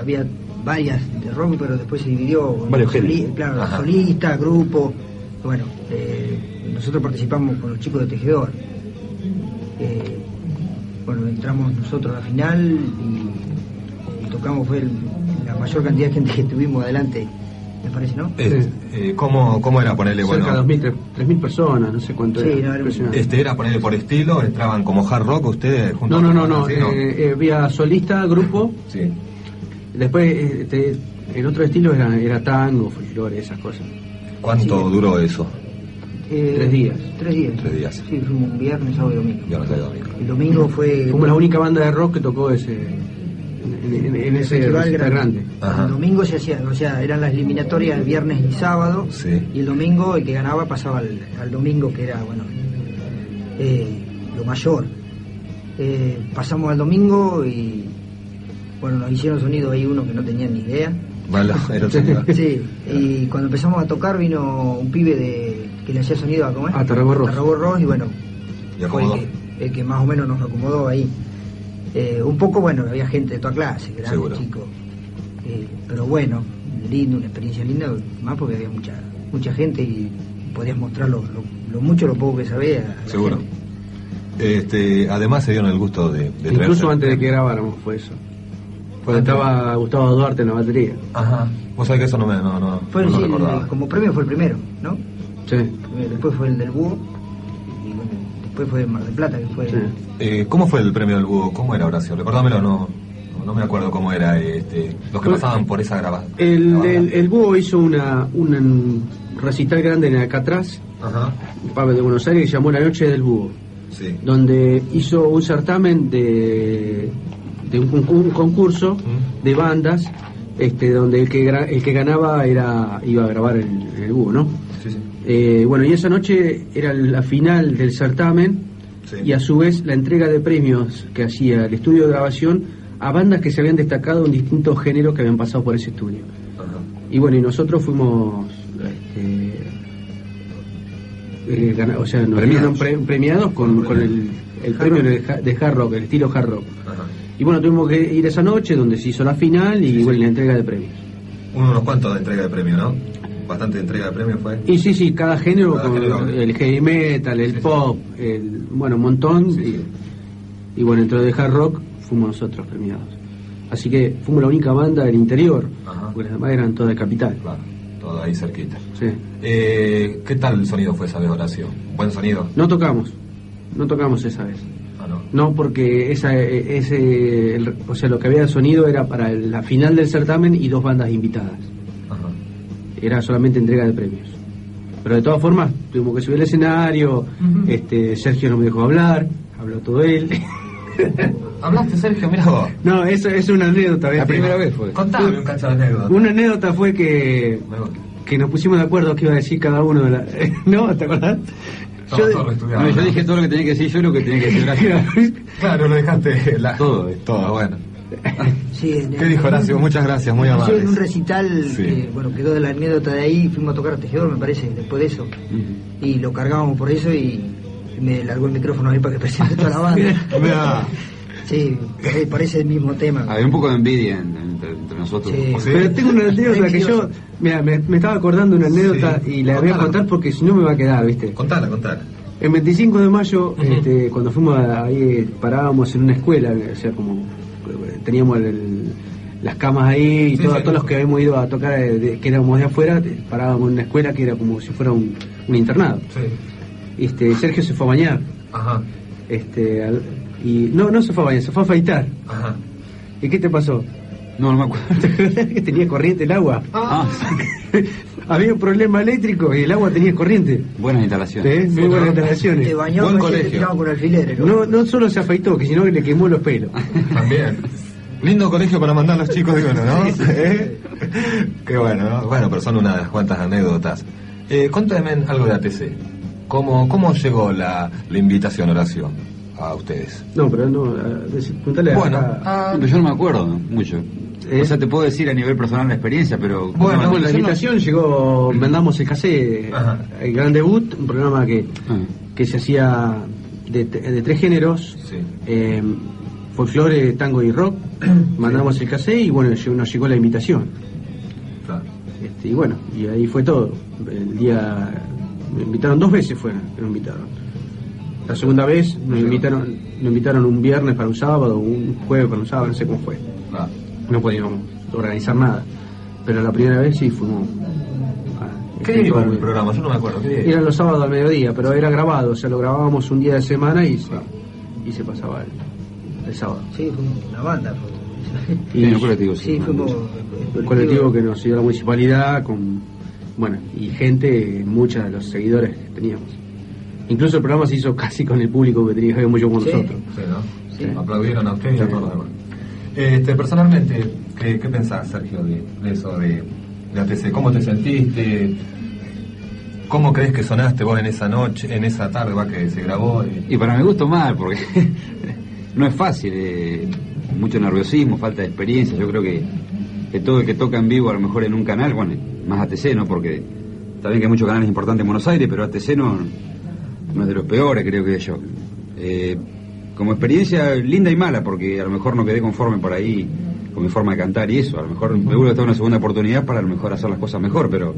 Había varias de rock, pero después se dividió. Varios géneros. Claro, Ajá. solista, grupo. Bueno, eh, nosotros participamos con los chicos de Tejedor. Eh, bueno, entramos nosotros a la final y, y tocamos, fue el- la mayor cantidad de gente que tuvimos adelante, me parece, ¿no? Eh, eh, ¿cómo, ¿Cómo era ponerle, bueno? Cerca de 2.000, 3.000 personas, no sé cuánto Sí, era. no, era. Este era ponerle por estilo, entraban como hard rock ustedes juntos. No, no, no, no. ¿Sí, eh, eh, había solista, grupo. Sí. Después, eh, este, el otro estilo era, era tango, folclore, esas cosas. ¿Cuánto Sí. duró eso? Eh, Tres días. Tres días. Tres días. Sí, fuimos un viernes, sábado y domingo. Yo no sé domingo. El domingo fue... Fuimos la única banda de rock que tocó ese en, en- en ese festival grande. grande. Ajá. El domingo se hacía, o sea, eran las eliminatorias el viernes y sábado. Sí. Y el domingo el que ganaba pasaba al, al domingo, que era, bueno, eh, lo mayor. Eh, pasamos al domingo y, bueno, nos hicieron sonido ahí uno que no tenía ni idea. Vale, era el. Sí, y cuando empezamos a tocar vino un pibe de que le hacía sonido a, ¿cómo es? A Tarragorros. Tarragorros, y bueno, Y fue el que, el que más o menos nos acomodó ahí. Eh, un poco, bueno, había gente de toda clase, grandes Seguro. chicos. Eh, pero bueno, lindo, una experiencia linda, más porque había mucha mucha gente y podías mostrar lo, lo- lo mucho, lo poco que sabía. Seguro. gente. Este, además se dieron el gusto de, de Incluso traerse- antes de que grabáramos fue eso. Cuando estaba Gustavo Duarte en la batería. Ajá. Vos sabés que eso no me no, no, Fue no lo recordaba. como premio fue el primero, ¿no? Sí. Eh, Después fue el del búho y bueno, después fue el Mar del Plata, que fue... Sí. Eh, ¿Cómo fue el premio del búho? ¿Cómo era Horacio? Recordámelo, no, no, no me acuerdo cómo era este, los que Fue- pasaban por esa grabación. El, el, el Búho hizo una, un recital grande en Alcatraz, Ajá. Pablo de Buenos Aires, que se llamó La Noche del Búho, Sí. donde hizo un certamen de, de un, concur- un concurso Mm. de bandas, este, donde el que, el que ganaba era iba a grabar el, el Búho, ¿no? Sí, sí. Eh, bueno, y esa noche era la final del certamen Sí. y a su vez la entrega de premios que hacía el estudio de grabación a bandas que se habían destacado en distintos géneros que habían pasado por ese estudio. Ajá. Y bueno, y nosotros fuimos, este, eh, o sea, nos Premiados. pre- premiados con, con el, el premio de, ha- de hard rock, el estilo hard rock. Ajá. Y bueno, tuvimos que ir esa noche donde se hizo la final y Sí, sí. bueno, y la entrega de premios. Uno unos cuantos de entrega de premio, ¿no? Bastante entrega de premio fue. Y sí, sí, cada género, Cada género. el heavy metal, el Sí, sí. pop, el, bueno, un montón. Sí. Y, y bueno, dentro de hard rock fuimos nosotros premiados. Así que fuimos la única banda del interior, Ajá. porque las demás eran todas de capital. Claro, todo ahí cerquita. Sí. Eh, ¿Qué tal el sonido fue esa vez, Horacio? ¿Buen sonido? No tocamos, no tocamos esa vez. Ah, no. No, porque esa, eh, ese, el- o sea, lo que había de sonido era para la final del certamen y dos bandas invitadas. Era solamente entrega de premios. Pero de todas formas, tuvimos que subir al escenario, este, Sergio no me dejó hablar, habló todo él. ¿Hablaste, Sergio? Mira vos. no, eso es una anécdota. La primera vez fue. Contame un cacho de anécdota. Una anécdota fue que, que nos pusimos de acuerdo qué iba a decir cada uno de la... ¿No? ¿Te acordás? Estudiados. No, yo dije todo lo que tenía que decir yo y lo que tenía que decir Horacio. Claro, lo dejaste. La... Todo, eh. Todo, bueno. Sí, en- ¿Qué dijo Horacio? Muchas gracias, muy amable. en un recital Sí. que, bueno, quedó de la anécdota de ahí, fuimos a tocar a Tejedor, me parece, después de eso. Y lo cargábamos por eso y me largó el micrófono ahí para que presente toda la banda. Mirá. Sí, parece el mismo tema. Había un poco de envidia en- entre, entre nosotros. Sí. Sí. Pero tengo una anécdota que yo, mira, me, me estaba acordando una anécdota Sí. y la voy a Contala. contar porque si no me va a quedar, ¿viste? Contala, contala. El 25 de mayo, este, cuando fuimos a- ahí, parábamos en una escuela, o sea, como eh, teníamos el- las camas ahí y Sí, todo- sí. todos los que habíamos ido a tocar, eh, de- que éramos de afuera, parábamos en una escuela que era como si fuera un, un internado. Sí. Este, Sergio se fue a bañar, Ajá. este, al- y no, no se fue a bañar, se fue a afeitar. Ajá. ¿Y qué te pasó? No, no me acuerdo. ¿Te acordás que tenía corriente el agua? Ah, Había un problema eléctrico y el agua tenía corriente. buenas instalaciones. ¿Eh? Muy buenas instalaciones. Te bañó Buen colegio. con alfileres. ¿no? No, no solo se afeitó, que sino que le quemó los pelos. También. Lindo colegio para mandar a los chicos de uno, ¿no? ¿Eh? Qué bueno, ¿no? Bueno, pero son unas cuantas anécdotas. Eh, contame algo de ATC. ¿Cómo, cómo llegó la, la invitación, Horacio? a ustedes? No, pero no, eh, a- Bueno, a- Ah, yo no me acuerdo mucho. ¿Eh? O sea, te puedo decir a nivel personal la experiencia, pero... Bueno, no, bueno, la no- invitación llegó, mandamos el cassé, Ajá. el gran debut, un programa que, Ah. que se hacía de, de tres géneros, Sí. Folclore, tango y rock. Mandamos el cassé y bueno, nos llegó la invitación. Claro. Este, y bueno, y ahí fue todo. El día, me invitaron dos veces fueron, nos invitaron. La segunda vez nos invitaron, nos invitaron un viernes para un sábado, un jueves para un sábado, no sé cómo fue. No podíamos organizar nada. Pero la primera vez sí fuimos. ah, ¿Qué día iba estuvo el programa? Yo no me acuerdo. ¿Qué día Eran los sábados al mediodía, pero era grabado, o sea, lo grabábamos un día de semana y se, y se pasaba el, el sábado. Sí, fuimos una banda. fue- Sí, el colectivo, sí. Sí, fuimos. un colectivo que nos dio la municipalidad con bueno y gente muchos de los seguidores que teníamos incluso el programa se hizo casi con el público que tenía que ver mucho con Sí. nosotros Sí, ¿no? Sí. Aplaudieron a usted y a todos los demás. Este, personalmente, ¿qué, qué pensás, Sergio, de, de eso, de, de ATC? ¿Cómo te sentiste? ¿Cómo crees que sonaste vos en esa noche, en esa tarde va, que se grabó? Y para mi gusto mal, porque no es fácil, eh, mucho nerviosismo, falta de experiencia, yo creo que, que todo el que toca en vivo a lo mejor en un canal, bueno, más ATC, ¿no? Porque también que hay muchos canales importantes en Buenos Aires, pero ATC no, no es de los peores, creo que yo. Eh, como experiencia linda y mala, porque a lo mejor no quedé conforme por ahí con mi forma de cantar y eso, a lo mejor me vuelvo a dar una segunda oportunidad para a lo mejor hacer las cosas mejor, pero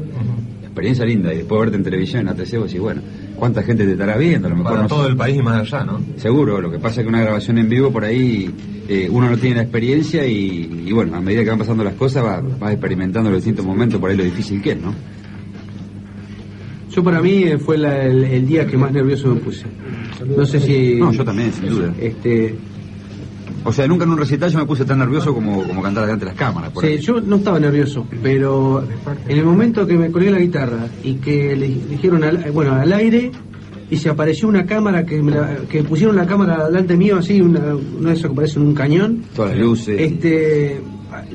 experiencia linda y después verte en televisión en ATC vos decís, bueno, ¿cuánta gente te estará viendo? A lo mejor para no todo sé. el país y más allá, ¿no? Seguro, lo que pasa es que una grabación en vivo por ahí eh, uno no tiene la experiencia y, y bueno, a medida que van pasando las cosas va- vas experimentando los distintos momentos por ahí lo difícil que es, ¿no? yo para mí eh, fue la- el, el día que más nervioso me puse no sé si No, yo también, sin duda. este O sea, nunca en un recital yo me puse tan nervioso como, como cantar delante de las cámaras. Por sí, ahí. yo no estaba nervioso pero en el momento que me colgué la guitarra y que le dijeron al, bueno al aire y se apareció una cámara que, me la- que pusieron la cámara delante mío así una, una de esas que parece un cañón Todas las luces. este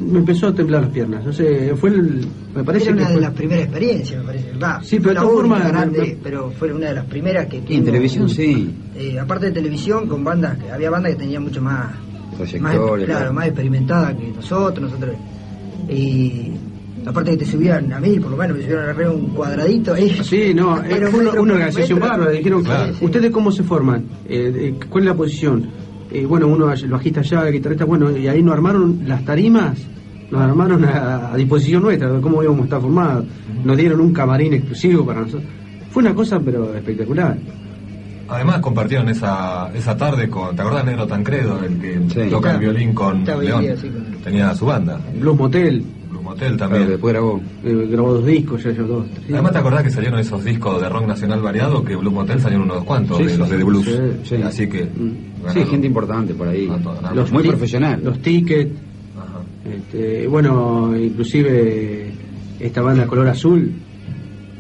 me empezó a temblar las piernas no sé fue el, me parece Era que una de fue- las primeras experiencias, me parece. Va, Sí, pero fue de formas, grande, me- pero fue una de las primeras que Y en televisión sí. eh, aparte de televisión, con bandas, que había bandas que tenían mucho más, Trayectoria, claro, claro. más experimentada que nosotros, nosotros. Y aparte que te subían a mí, por lo menos, me subieron arriba un cuadradito ahí. Sí, no, fue una, metro una por organización bárbara. Dijeron, Claro. ¿ustedes cómo se forman? Eh, eh, ¿Cuál es la posición? Eh, bueno, uno, el bajista allá, el guitarrista, bueno, y ahí nos armaron las tarimas, nos armaron a, a disposición nuestra, de cómo íbamos a estar formados. Nos dieron un camarín exclusivo para nosotros. Fue una cosa, pero espectacular. Además compartieron esa, esa tarde con, ¿te acordás Negro Tancredo, el que Sí. toca el violín con León? día, sí, con- Tenía su banda, Blues Motel, Blue Motel también. después grabó. eh, grabó dos discos, ya yo dos. tres. Además, ¿te acordás que salieron esos discos de rock nacional variado? Que Blue Motel salieron unos cuantos, Sí, de los de The Blues. sí, sí. Así que. Mm. Sí, gente importante por ahí. Los Muy profesional. Los tickets, este, bueno, inclusive esta banda Color Azul,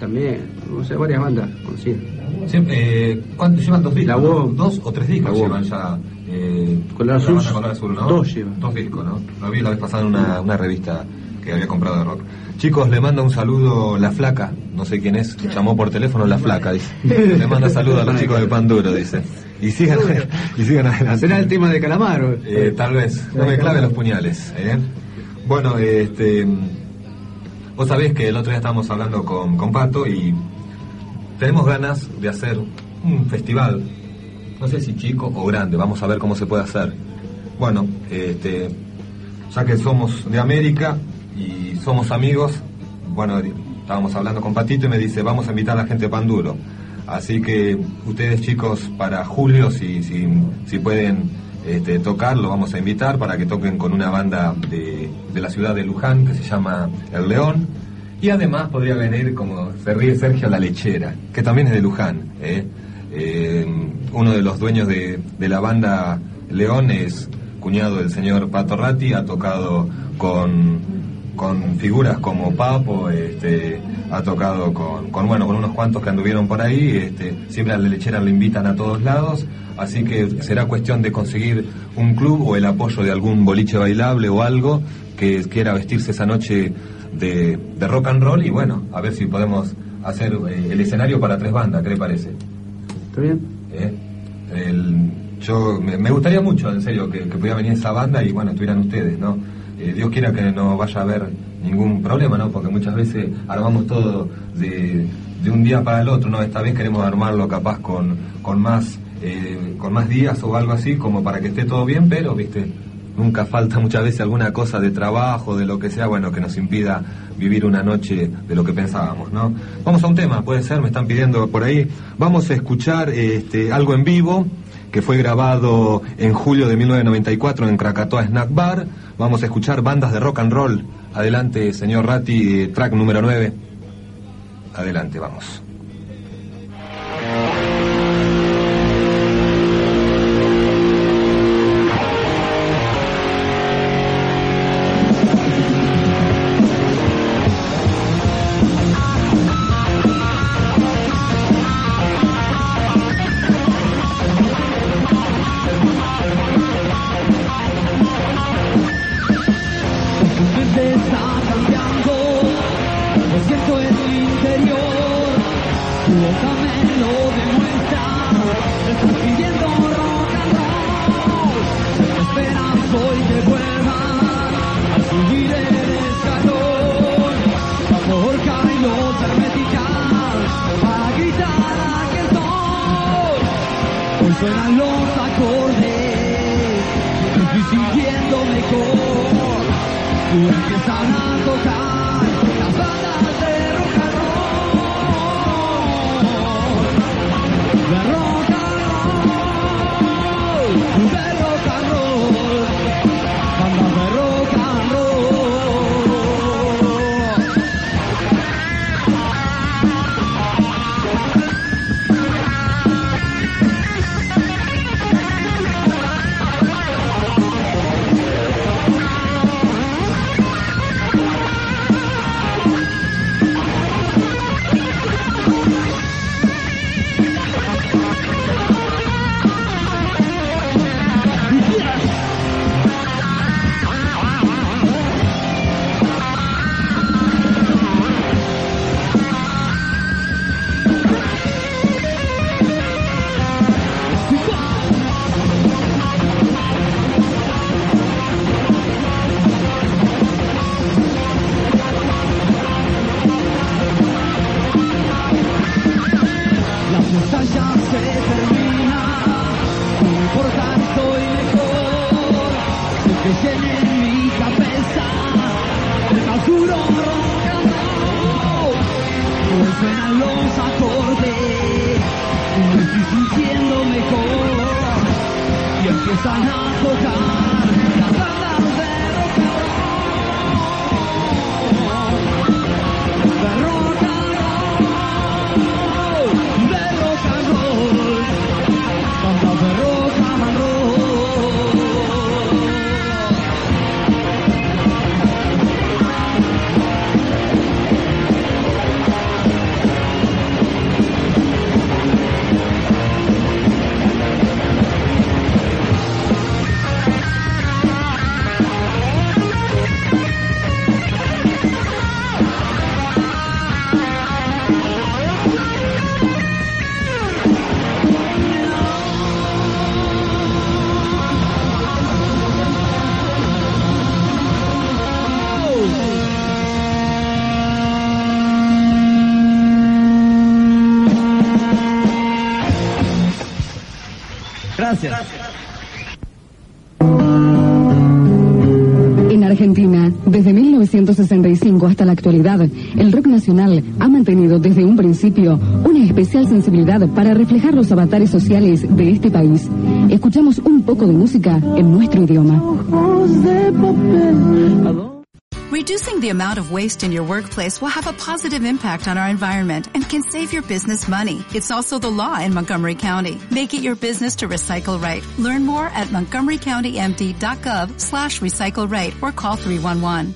también, o sea, varias bandas conocidas. Siempre, eh, ¿Cuántos llevan dos discos? La no? UOM. ¿Dos o tres discos llevan ya? Eh, Color la Azul, Color Azul, ¿no? dos llevan. Dos discos, ¿no? Lo vi la vez pasada en una, una revista que había comprado de rock. Chicos, le manda un saludo La Flaca, no sé quién es, llamó por teléfono La Flaca, dice. Le manda saludo a los chicos de Panduro, dice. Y sigan, y sigan adelante. Será el tema de Calamaro. Eh, tal vez, no me clave los puñales. ¿eh? Bueno, este, vos sabés que el otro día estábamos hablando con, con Pato y tenemos ganas de hacer un festival, no sé si chico o grande, vamos a ver cómo se puede hacer. Bueno, este, ya que somos de América y somos amigos, bueno, estábamos hablando con Patito y me dice, vamos a invitar a la gente de Panduro. Así que ustedes chicos, para julio, si, si, pueden este, tocar, lo vamos a invitar para que toquen con una banda de, de la ciudad de Luján que se llama El León. Y además podría venir, como se ríe Sergio, La Lechera, que también es de Luján. ¿eh? Eh, uno de los dueños de, la banda León es cuñado del señor Pato Ratti, ha tocado con, con figuras como Papo, este, ha tocado con, con, bueno, con unos cuantos que anduvieron por ahí, este, siempre a la lechera lo invitan a todos lados, así que será cuestión de conseguir un club o el apoyo de algún boliche bailable o algo que quiera vestirse esa noche de, de rock and roll y bueno, a ver si podemos hacer eh, el escenario para tres bandas, ¿qué le parece? ¿Está bien? ¿Eh? El- yo me, me gustaría mucho, en serio, que, que pudiera venir esa banda y bueno, estuvieran ustedes, ¿no? Eh, Dios quiera que no vaya a haber ningún problema, ¿no? Porque muchas veces armamos todo de, de un día para el otro, ¿no? Esta vez queremos armarlo capaz con, con más eh, con más días o algo así, como para que esté todo bien, pero, viste, nunca falta muchas veces alguna cosa de trabajo, de lo que sea, bueno, que nos impida vivir una noche de lo que pensábamos, ¿no? Vamos a un tema, puede ser, me están pidiendo por ahí. Vamos a escuchar este, algo en vivo que fue grabado en julio de 1994 en Krakatoa Snack Bar. Vamos a escuchar bandas de rock and roll. Adelante, señor Ratti, eh, track número 9. Adelante, vamos. Ha mantenido desde un principio una especial sensibilidad para reflejar los avatares sociales de este país. Escuchamos un poco de música en nuestro idioma. Reducing the amount of waste in your workplace will have a positive impact on our environment and can save your business money. It's also the law in Montgomery County. Make it your business to recycle right. Learn more at montgomerycountymd.gov slash recycle right or call 311.